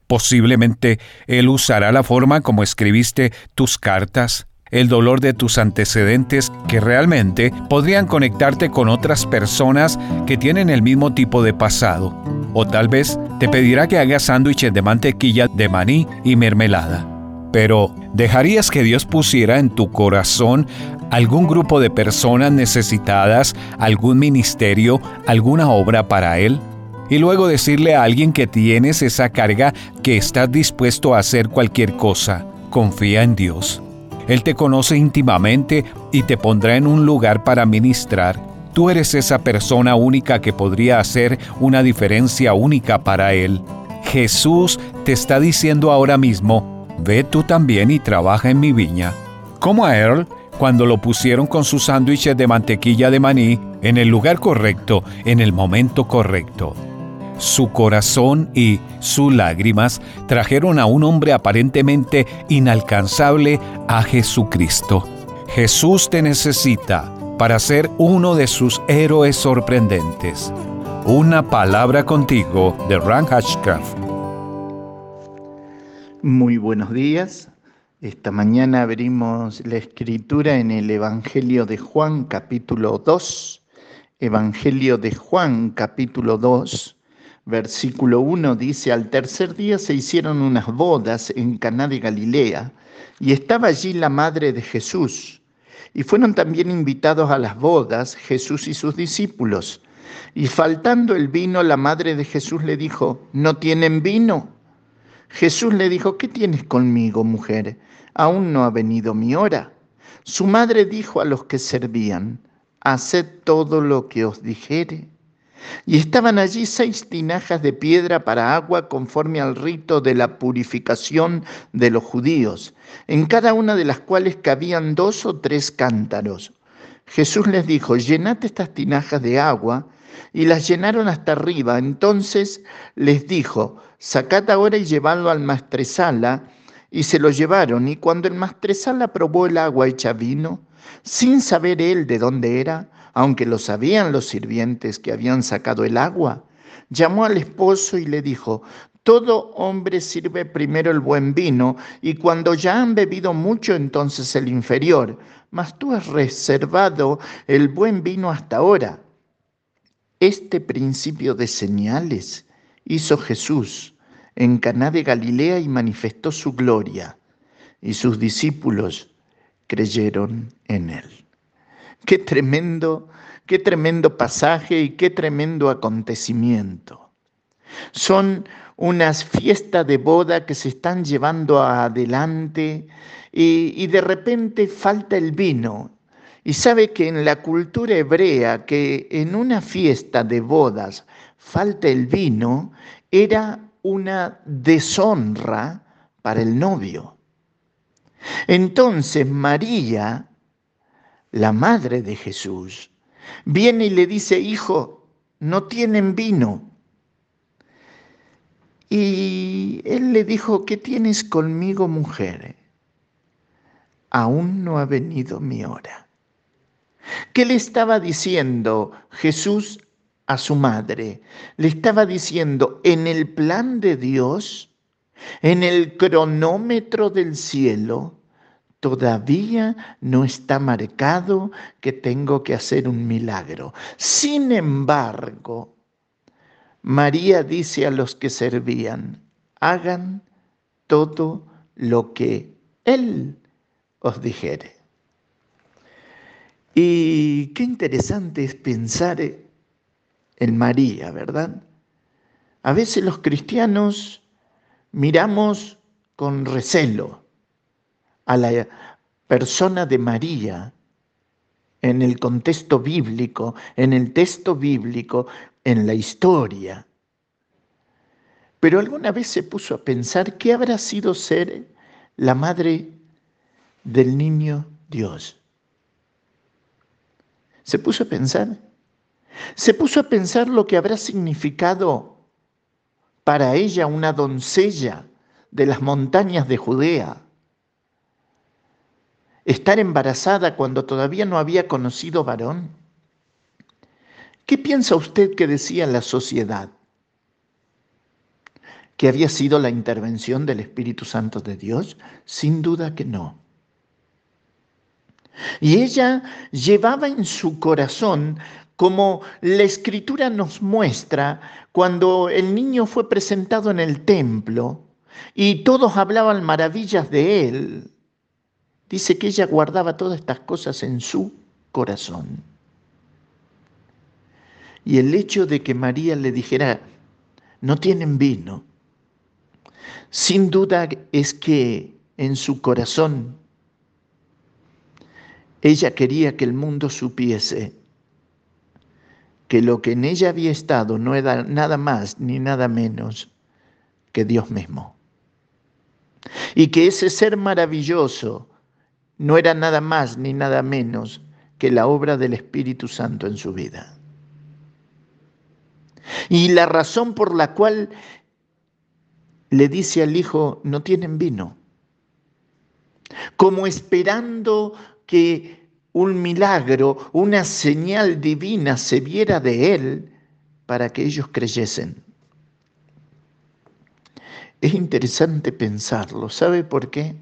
Posiblemente él usará la forma como escribiste tus cartas, el dolor de tus antecedentes que realmente podrían conectarte con otras personas que tienen el mismo tipo de pasado. O tal vez te pedirá que hagas sándwiches de mantequilla de maní y mermelada. Pero, ¿dejarías que Dios pusiera en tu corazón algún grupo de personas necesitadas, algún ministerio, alguna obra para Él? Y luego decirle a alguien que tienes esa carga que estás dispuesto a hacer cualquier cosa. Confía en Dios. Él te conoce íntimamente y te pondrá en un lugar para ministrar. Tú eres esa persona única que podría hacer una diferencia única para Él. Jesús te está diciendo ahora mismo, ve tú también y trabaja en mi viña. Como a Earl, cuando lo pusieron con sus sándwiches de mantequilla de maní en el lugar correcto, en el momento correcto. Su corazón y sus lágrimas trajeron a un hombre aparentemente inalcanzable a Jesucristo. Jesús te necesita para ser uno de sus héroes sorprendentes. Una palabra contigo de Ran Hatchcraft. Muy buenos días. Esta mañana abrimos la escritura en el Evangelio de Juan capítulo 2. Evangelio de Juan capítulo 2 versículo 1 dice, al tercer día se hicieron unas bodas en Caná de Galilea, y estaba allí la madre de Jesús. Y fueron también invitados a las bodas Jesús y sus discípulos. Y faltando el vino, la madre de Jesús le dijo, ¿no tienen vino? Jesús le dijo, ¿qué tienes conmigo, mujer? Aún no ha venido mi hora. Su madre dijo a los que servían, haced todo lo que os dijere. Y estaban allí seis tinajas de piedra para agua conforme al rito de la purificación de los judíos, en cada una de las cuales cabían dos o tres cántaros. Jesús les dijo, llenad estas tinajas de agua, y las llenaron hasta arriba. Entonces les dijo, sacad ahora y llevadlo al maestresala, y se lo llevaron, y cuando el maestresala probó el agua hecha vino, sin saber él de dónde era, aunque lo sabían los sirvientes que habían sacado el agua, llamó al esposo y le dijo, todo hombre sirve primero el buen vino y cuando ya han bebido mucho entonces el inferior, mas tú has reservado el buen vino hasta ahora. Este principio de señales hizo Jesús en Caná de Galilea y manifestó su gloria, y sus discípulos creyeron en él. Qué tremendo, qué tremendo pasaje y qué tremendo acontecimiento. Son unas fiestas de boda que se están llevando adelante y, y de repente falta el vino. Y sabe que en la cultura hebrea que en una fiesta de bodas falta el vino era una deshonra para el novio. Entonces María la madre de Jesús, viene y le dice, hijo, no tienen vino. Y él le dijo, ¿qué tienes conmigo, mujer? Aún no ha venido mi hora. ¿Qué le estaba diciendo Jesús a su madre? Le estaba diciendo, en el plan de Dios, en el cronómetro del cielo, todavía no está marcado que tengo que hacer un milagro. Sin embargo, María dice a los que servían, hagan todo lo que Él os dijere. Y qué interesante es pensar en María, ¿verdad? A veces los cristianos miramos con recelo a la persona de María en el contexto bíblico, en el texto bíblico, en la historia. Pero alguna vez se puso a pensar qué habrá sido ser la madre del niño Dios. Se puso a pensar. Se puso a pensar lo que habrá significado para ella una doncella de las montañas de Judea. Estar embarazada cuando todavía no había conocido varón. ¿Qué piensa usted que decía la sociedad? ¿Que había sido la intervención del Espíritu Santo de Dios? Sin duda que no. Y ella llevaba en su corazón, como la escritura nos muestra, cuando el niño fue presentado en el templo y todos hablaban maravillas de él, dice que ella guardaba todas estas cosas en su corazón. Y el hecho de que María le dijera, no tienen vino, sin duda es que en su corazón ella quería que el mundo supiese que lo que en ella había estado no era nada más ni nada menos que Dios mismo. Y que ese ser maravilloso no era nada más ni nada menos que la obra del Espíritu Santo en su vida. Y la razón por la cual le dice al hijo, no tienen vino, como esperando que un milagro, una señal divina se viera de él para que ellos creyesen. Es interesante pensarlo. ¿Sabe por qué?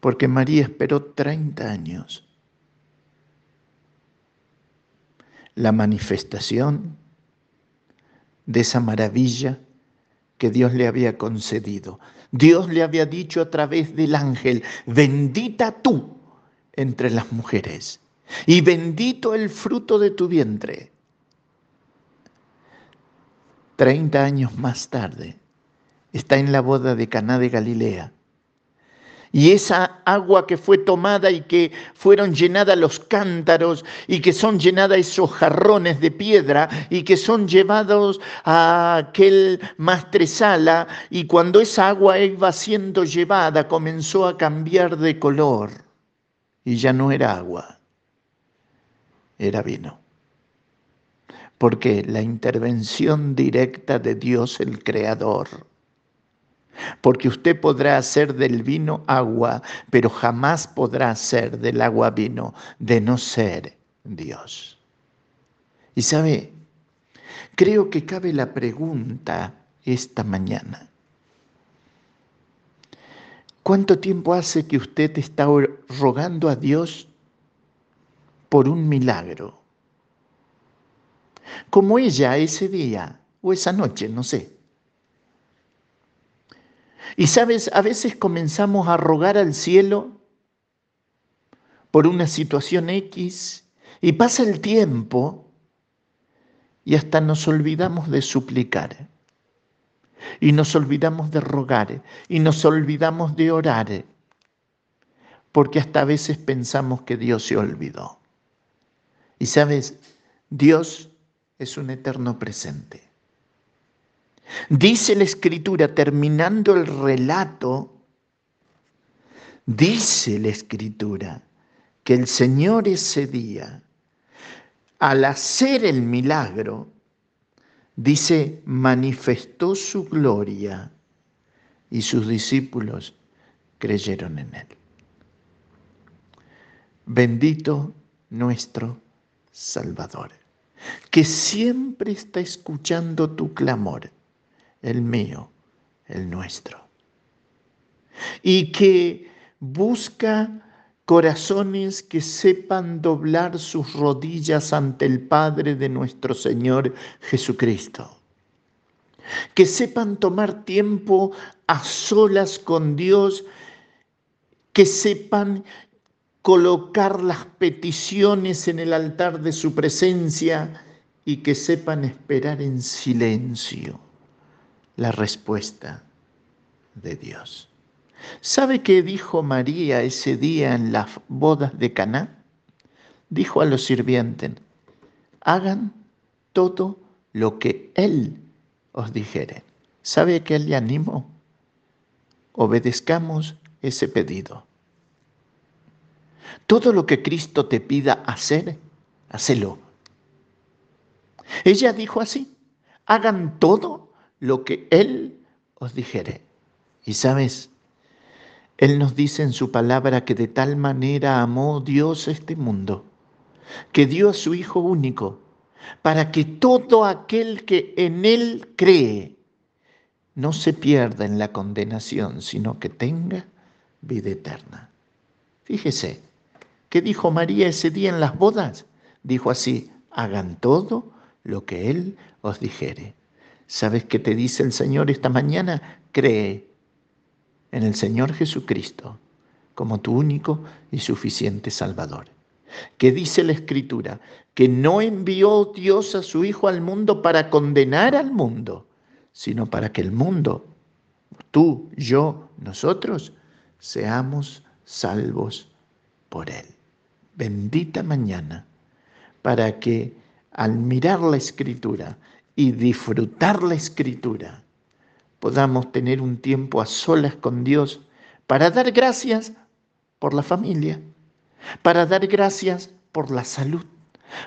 Porque María esperó 30 años. La manifestación de esa maravilla que Dios le había concedido. Dios le había dicho a través del ángel, bendita tú entre las mujeres, y bendito el fruto de tu vientre. Treinta años más tarde, está en la boda de Caná de Galilea. Y esa agua que fue tomada y que fueron llenadas los cántaros y que son llenadas esos jarrones de piedra y que son llevados a aquel mastresala y cuando esa agua iba siendo llevada comenzó a cambiar de color y ya no era agua, era vino. Porque la intervención directa de Dios el Creador. Porque usted podrá hacer del vino agua, pero jamás podrá hacer del agua vino de no ser Dios. Y sabe, creo que cabe la pregunta esta mañana. ¿Cuánto tiempo hace que usted está rogando a Dios por un milagro? Como ella ese día o esa noche, no sé. Y sabes, a veces comenzamos a rogar al cielo por una situación X y pasa el tiempo y hasta nos olvidamos de suplicar y nos olvidamos de rogar y nos olvidamos de orar, porque hasta a veces pensamos que Dios se olvidó. Y sabes, Dios es un eterno presente. Dice la escritura, terminando el relato, dice la escritura que el Señor ese día, al hacer el milagro, Dice, manifestó su gloria y sus discípulos creyeron en él. Bendito nuestro Salvador, que siempre está escuchando tu clamor, el mío, el nuestro, y que busca corazones que sepan doblar sus rodillas ante el Padre de nuestro Señor Jesucristo. Que sepan tomar tiempo a solas con Dios, que sepan colocar las peticiones en el altar de su presencia y que sepan esperar en silencio la respuesta de Dios. ¿Sabe qué dijo María ese día en las bodas de Caná? Dijo a los sirvientes: hagan todo lo que Él os dijere. ¿Sabe qué le animo? Obedezcamos ese pedido. Todo lo que Cristo te pida hacer, hacelo. Ella dijo así, hagan todo lo que Él os dijere. Y sabes, él nos dice en su palabra que de tal manera amó Dios este mundo, que dio a su Hijo único, para que todo aquel que en Él cree no se pierda en la condenación, sino que tenga vida eterna. Fíjese, ¿qué dijo María ese día en las bodas? Dijo así, hagan todo lo que Él os dijere. ¿Sabes qué te dice el Señor esta mañana? Cree en el Señor Jesucristo como tu único y suficiente Salvador. Que dice la Escritura, que no envió Dios a su Hijo al mundo para condenar al mundo, sino para que el mundo, tú, yo, nosotros, seamos salvos por Él. Bendita mañana, para que al mirar la Escritura y disfrutar la Escritura, podamos tener un tiempo a solas con Dios para dar gracias por la familia, para dar gracias por la salud,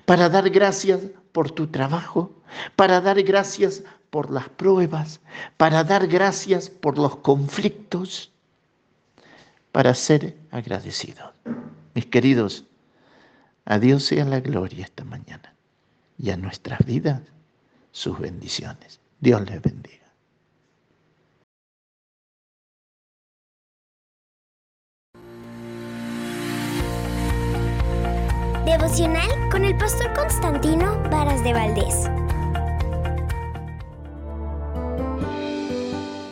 para dar gracias por tu trabajo, para dar gracias por las pruebas, para dar gracias por los conflictos, para ser agradecidos. Mis queridos, a Dios sea la gloria esta mañana y a nuestras vidas sus bendiciones. Dios les bendiga. Devocional con el pastor Constantino Varas de Valdés.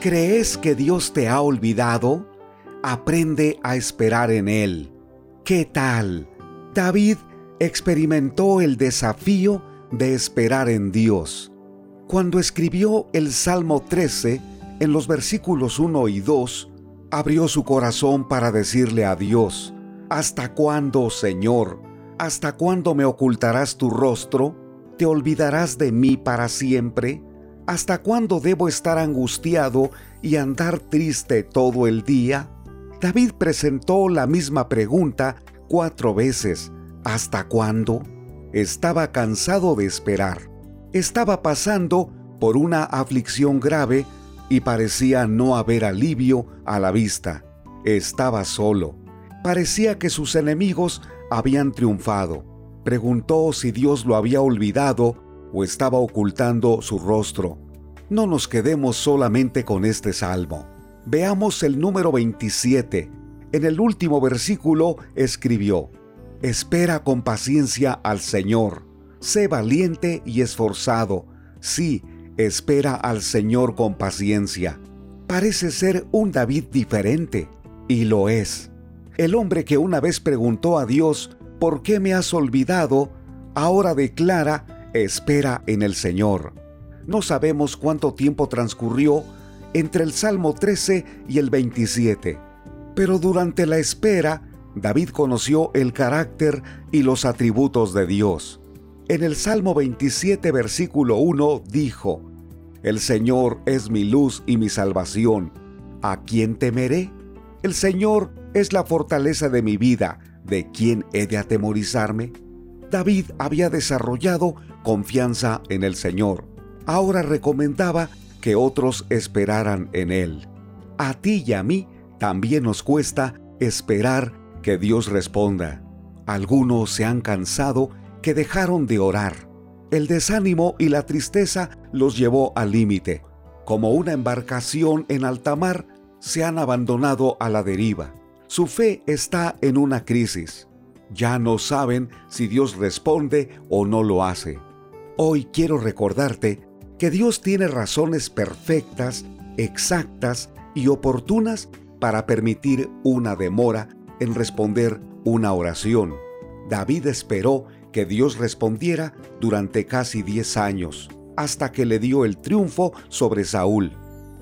¿Crees que Dios te ha olvidado? Aprende a esperar en Él. ¿Qué tal? David experimentó el desafío de esperar en Dios. Cuando escribió el Salmo 13, en los versículos 1 y 2, abrió su corazón para decirle a Dios, ¿Hasta cuándo, Señor? ¿Hasta cuándo me ocultarás tu rostro? ¿Te olvidarás de mí para siempre? ¿Hasta cuándo debo estar angustiado y andar triste todo el día? David presentó la misma pregunta cuatro veces. ¿Hasta cuándo? Estaba cansado de esperar. Estaba pasando por una aflicción grave y parecía no haber alivio a la vista. Estaba solo. Parecía que sus enemigos habían triunfado. Preguntó si Dios lo había olvidado o estaba ocultando su rostro. No nos quedemos solamente con este salmo. Veamos el número 27. En el último versículo escribió, Espera con paciencia al Señor, sé valiente y esforzado. Sí, espera al Señor con paciencia. Parece ser un David diferente, y lo es. El hombre que una vez preguntó a Dios, ¿por qué me has olvidado? Ahora declara, espera en el Señor. No sabemos cuánto tiempo transcurrió entre el Salmo 13 y el 27, pero durante la espera, David conoció el carácter y los atributos de Dios. En el Salmo 27, versículo 1, dijo, El Señor es mi luz y mi salvación. ¿A quién temeré? El Señor es la fortaleza de mi vida. ¿De quién he de atemorizarme? David había desarrollado confianza en el Señor. ahora recomendaba que otros esperaran en Él. A ti y a mí también nos cuesta esperar que Dios responda. Algunos se han cansado dejaron de orar. El desánimo y la tristeza los llevó al límite. Como una embarcación en alta mar, se han abandonado a la deriva. Su fe está en una crisis. Ya no saben si Dios responde o no lo hace. Hoy quiero recordarte que Dios tiene razones perfectas, exactas y oportunas para permitir una demora en responder una oración. David esperó que Dios respondiera durante casi 10 años, hasta que le dio el triunfo sobre Saúl.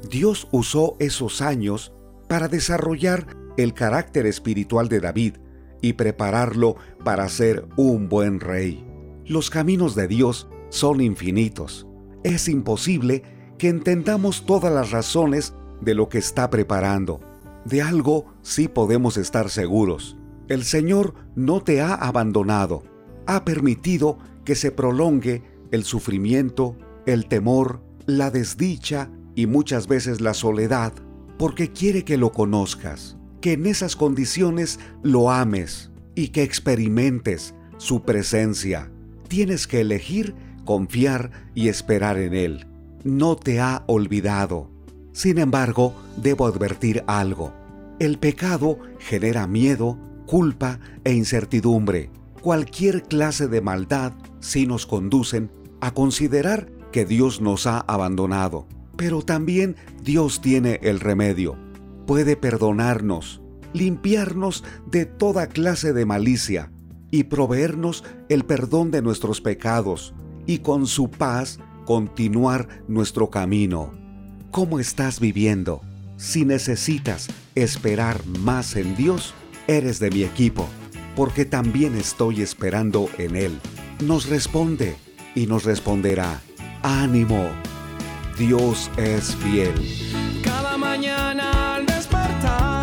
Dios usó esos años para desarrollar el carácter espiritual de David y prepararlo para ser un buen rey. Los caminos de Dios son infinitos. Es imposible que entendamos todas las razones de lo que está preparando. De algo sí podemos estar seguros. El Señor no te ha abandonado. Ha permitido que se prolongue el sufrimiento, el temor, la desdicha y muchas veces la soledad, porque quiere que lo conozcas, que en esas condiciones lo ames y que experimentes su presencia. Tienes que elegir confiar y esperar en Él. No te ha olvidado. Sin embargo, debo advertir algo. El pecado genera miedo, culpa e incertidumbre. Cualquier clase de maldad sí nos conducen a considerar que Dios nos ha abandonado. Pero también Dios tiene el remedio. Puede perdonarnos, limpiarnos de toda clase de malicia y proveernos el perdón de nuestros pecados y con su paz continuar nuestro camino. ¿Cómo estás viviendo? Si necesitas esperar más en Dios, eres de mi equipo, porque también estoy esperando en Él. Nos responde y nos responderá, ánimo, Dios es fiel. Cada mañana al despertar,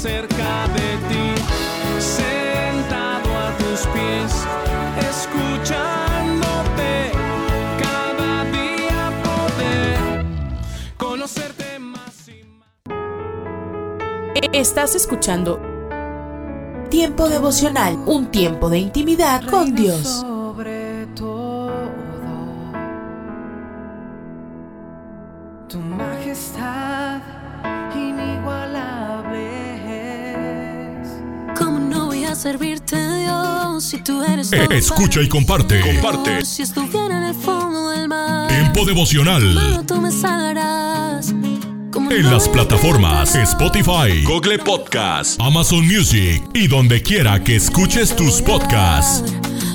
cerca de ti, sentado a tus pies, escuchándote. Cada día poder conocerte más y Estás escuchando Tiempo devocional, un tiempo de intimidad con Dios. ¿Cómo no voy a servirte, Dios, si tú eres Eh, escucha para y comparte. Comparte. Si estuviera en el fondo del mar, Tiempo devocional. Mano, tú me salvarás. ¿Cómo En no las plataformas? Spotify, Google Podcast, Amazon Music y donde quiera que escuches tus podcasts.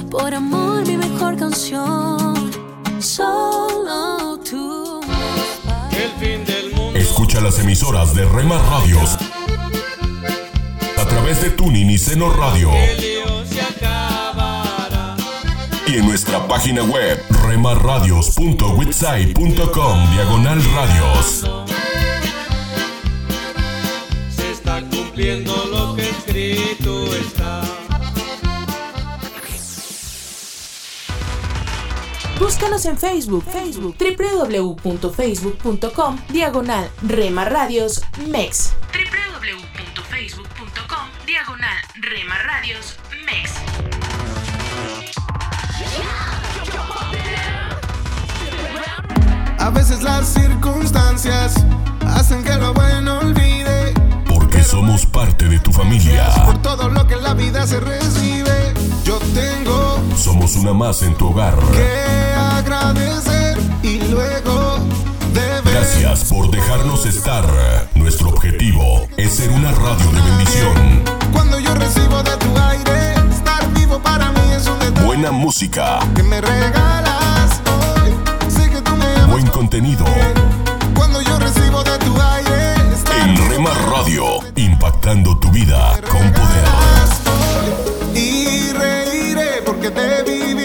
Por amor, mi mejor canción. Solo tú. El fin del mundo. Escucha las emisoras de Rema Radios través de Tuning y Seno Radio se acabará. y en nuestra página web remarradios.witsai.com diagonal radios. Se está cumpliendo lo que escrito está. Búscanos en Facebook, Facebook, www.facebook.com, diagonal Rema Radios MEX. Rema Radios MEX. A veces las circunstancias hacen que lo bueno olvide. Porque somos parte de tu familia. Por todo lo que en la vida se recibe, yo tengo Somos una más en tu hogar. que agradecer y luego. Gracias por dejarnos estar. Nuestro objetivo es ser una radio de bendición. Cuando yo recibo de tu aire, estar vivo para mí es un detalle Buena música, que me regalas hoy. Sé que tú me amas. buen contenido. Cuando yo recibo de tu aire, estar En Rema Radio, impactando tu vida con poder. y reiré porque de vivir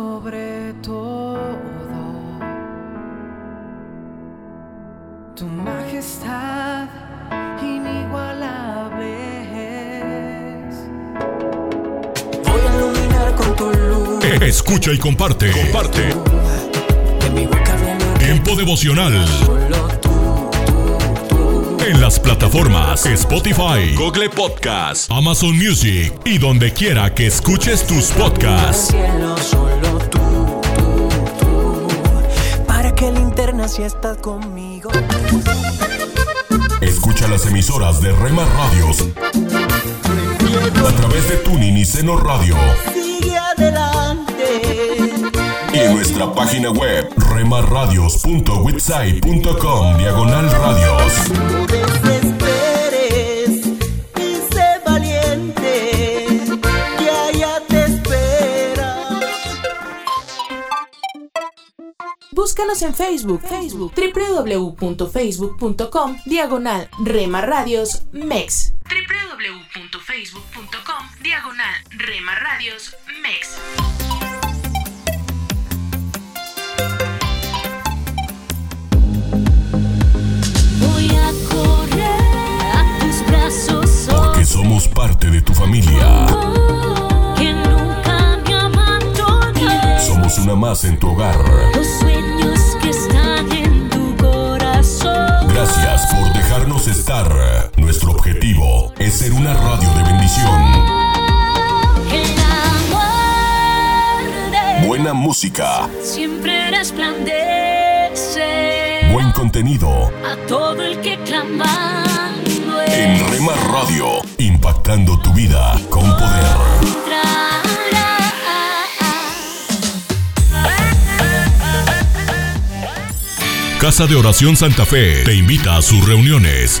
Escucha y comparte. Comparte. Tiempo devocional. En las plataformas Spotify, Google Podcast, Amazon Music y donde quiera que escuches tus podcasts. Para que linterna si estás conmigo. Escucha las emisoras de Rema Radios a través de Tuning y Seno Radio Y en nuestra página web remarradios.witsai.com diagonal radios. No desesperes y sé valiente. Que allá te espera. Búscanos en Facebook, Facebook, www.facebook.com, diagonal Rema Radios MEX. www.facebook.com, diagonal Rema Radios MEX. Voy a correr a tus brazos. Porque somos parte de tu familia. Que nunca me abandones. Somos una más en tu hogar. Los sueños que están en tu corazón. Gracias por dejarnos estar. Nuestro objetivo es ser una radio de bendición. El amor de Buena música, siempre resplandece buen contenido. a todo el que clamando En Rema Radio, impactando tu vida con poder. Casa de Oración Santa Fe te invita a sus reuniones.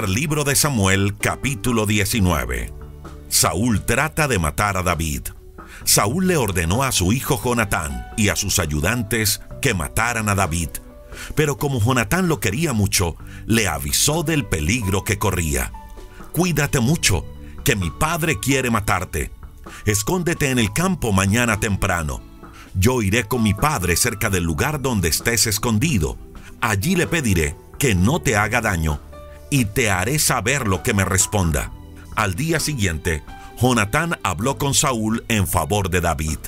Libro de Samuel, capítulo 19. Saúl trata de matar a David. Saúl le ordenó a su hijo Jonatán y a sus ayudantes que mataran a David. Pero como Jonatán lo quería mucho, le avisó del peligro que corría. Cuídate mucho, que mi padre quiere matarte. Escóndete en el campo mañana temprano. Yo iré con mi padre cerca del lugar donde estés escondido. Allí le pediré que no te haga daño y te haré saber lo que me responda. Al día siguiente, Jonatán habló con Saúl en favor de David.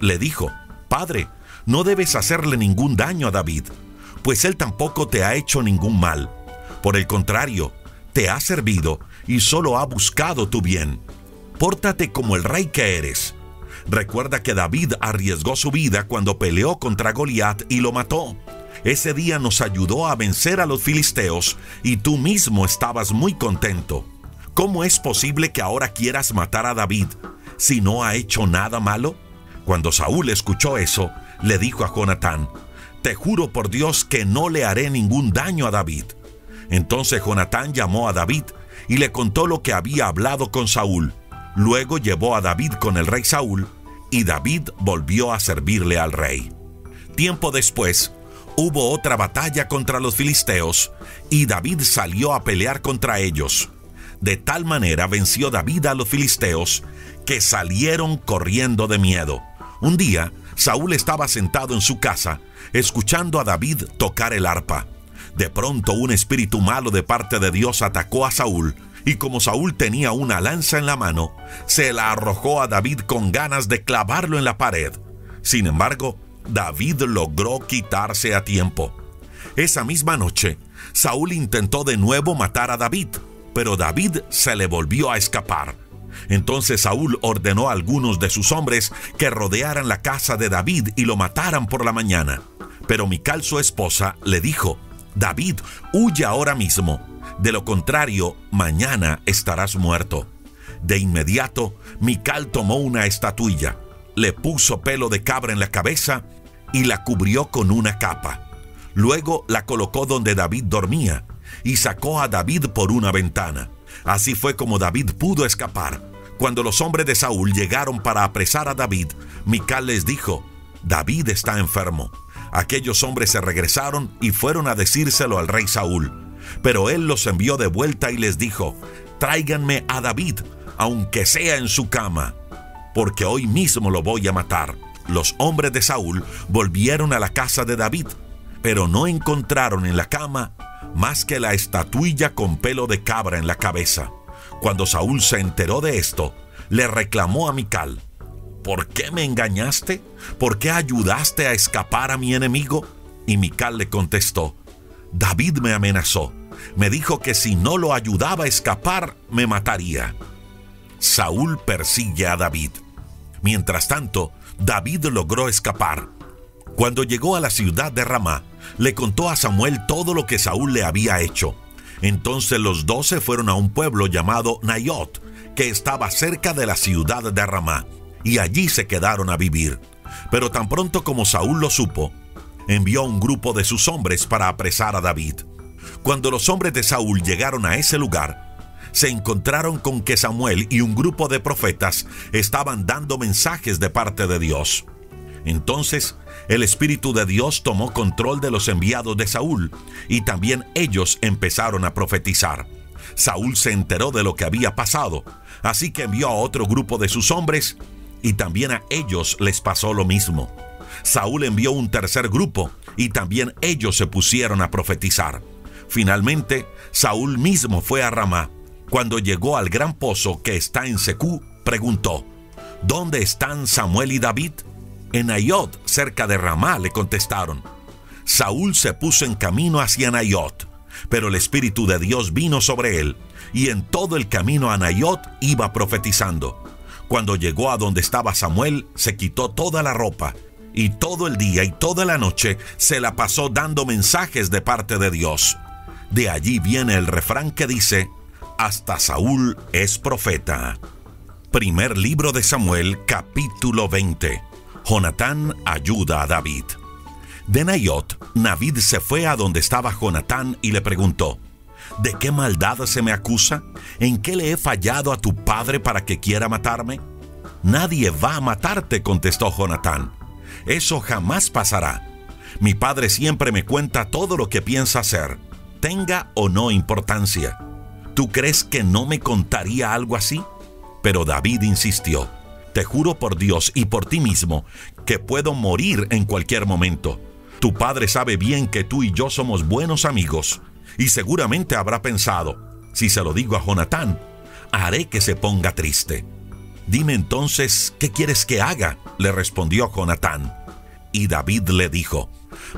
Le dijo, Padre, no debes hacerle ningún daño a David, pues él tampoco te ha hecho ningún mal. Por el contrario, te ha servido y solo ha buscado tu bien. Pórtate como el rey que eres. Recuerda que David arriesgó su vida cuando peleó contra Goliat y lo mató. Ese día nos ayudó a vencer a los filisteos y tú mismo estabas muy contento. ¿Cómo es posible que ahora quieras matar a David si no ha hecho nada malo? Cuando Saúl escuchó eso, le dijo a Jonatán, Te juro por Dios que no le haré ningún daño a David. Entonces Jonatán llamó a David y le contó lo que había hablado con Saúl. Luego llevó a David con el rey Saúl y David volvió a servirle al rey. Tiempo después, hubo otra batalla contra los filisteos y David salió a pelear contra ellos. De tal manera venció David a los filisteos que salieron corriendo de miedo. Un día, Saúl estaba sentado en su casa, escuchando a David tocar el arpa. De pronto un espíritu malo de parte de Dios atacó a Saúl Y como Saúl tenía una lanza en la mano, se la arrojó a David con ganas de clavarlo en la pared. Sin embargo, David logró quitarse a tiempo. Esa misma noche, Saúl intentó de nuevo matar a David, pero David se le volvió a escapar. Entonces Saúl ordenó a algunos de sus hombres que rodearan la casa de David y lo mataran por la mañana. Pero Mical, su esposa, le dijo, David, huye ahora mismo, de lo contrario, mañana estarás muerto. De inmediato, Mical tomó una estatuilla, le puso pelo de cabra en la cabeza y la cubrió con una capa. Luego la colocó donde David dormía y sacó a David por una ventana. Así fue como David pudo escapar. Cuando los hombres de Saúl llegaron para apresar a David, Mical les dijo, David está enfermo. Aquellos hombres se regresaron y fueron a decírselo al rey Saúl. Pero él los envió de vuelta y les dijo, tráiganme a David, aunque sea en su cama, porque hoy mismo lo voy a matar. Los hombres de Saúl volvieron a la casa de David, pero no encontraron en la cama más que la estatuilla con pelo de cabra en la cabeza. Cuando Saúl se enteró de esto, le reclamó a Mical, ¿por qué me engañaste? ¿Por qué ayudaste a escapar a mi enemigo? Y Mical le contestó, David me amenazó, me dijo que si no lo ayudaba a escapar, me mataría. Saúl persigue a David. Mientras tanto, David logró escapar. Cuando llegó a la ciudad de Ramá, le contó a Samuel todo lo que Saúl le había hecho. Entonces los doce fueron a un pueblo llamado Nayot, que estaba cerca de la ciudad de Ramá, y allí se quedaron a vivir. Pero tan pronto como Saúl lo supo, envió un grupo de sus hombres para apresar a David. Cuando los hombres de Saúl llegaron a ese lugar, se encontraron con que Samuel y un grupo de profetas estaban dando mensajes de parte de Dios. Entonces el Espíritu de Dios tomó control de los enviados de Saúl y también ellos empezaron a profetizar. Saúl se enteró de lo que había pasado, así que envió a otro grupo de sus hombres y también a ellos les pasó lo mismo. Saúl envió un tercer grupo y también ellos se pusieron a profetizar. Finalmente, Saúl mismo fue a Ramá. Cuando llegó al gran pozo que está en Secú, preguntó, ¿Dónde están Samuel y David? En Nayot, cerca de Ramá, le contestaron. Saúl se puso en camino hacia Nayot, pero el Espíritu de Dios vino sobre él, y en todo el camino a Nayot iba profetizando. Cuando llegó a donde estaba Samuel, se quitó toda la ropa, y todo el día y toda la noche se la pasó dando mensajes de parte de Dios. De allí viene el refrán que dice, hasta Saúl es profeta. Primer libro de Samuel, capítulo 20. Jonatán ayuda a David. De Nayot, David se fue a donde estaba Jonatán y le preguntó, ¿De qué maldad se me acusa? ¿En qué le he fallado a tu padre para que quiera matarme? Nadie va a matarte, contestó Jonatán. Eso jamás pasará. Mi padre siempre me cuenta todo lo que piensa hacer, tenga o no importancia. ¿Tú crees que no me contaría algo así? Pero David insistió. Te juro por Dios y por ti mismo que puedo morir en cualquier momento. Tu padre sabe bien que tú y yo somos buenos amigos y seguramente habrá pensado, si se lo digo a Jonatán, haré que se ponga triste. Dime entonces, ¿qué quieres que haga? le respondió Jonatán. Y David le dijo,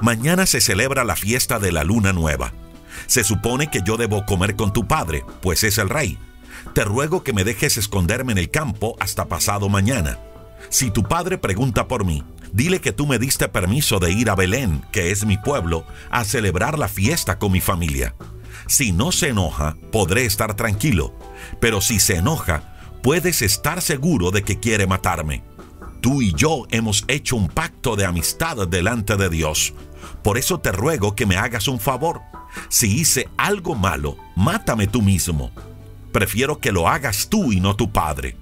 Mañana se celebra la fiesta de la luna nueva. Se supone que yo debo comer con tu padre, pues es el rey te ruego que me dejes esconderme en el campo hasta pasado mañana. Si tu padre pregunta por mí, dile que tú me diste permiso de ir a Belén, que es mi pueblo, a celebrar la fiesta con mi familia. Si no se enoja, podré estar tranquilo, pero si se enoja, puedes estar seguro de que quiere matarme. Tú y yo hemos hecho un pacto de amistad delante de Dios. Por eso te ruego que me hagas un favor. Si hice algo malo, mátame tú mismo prefiero que lo hagas tú y no tu padre.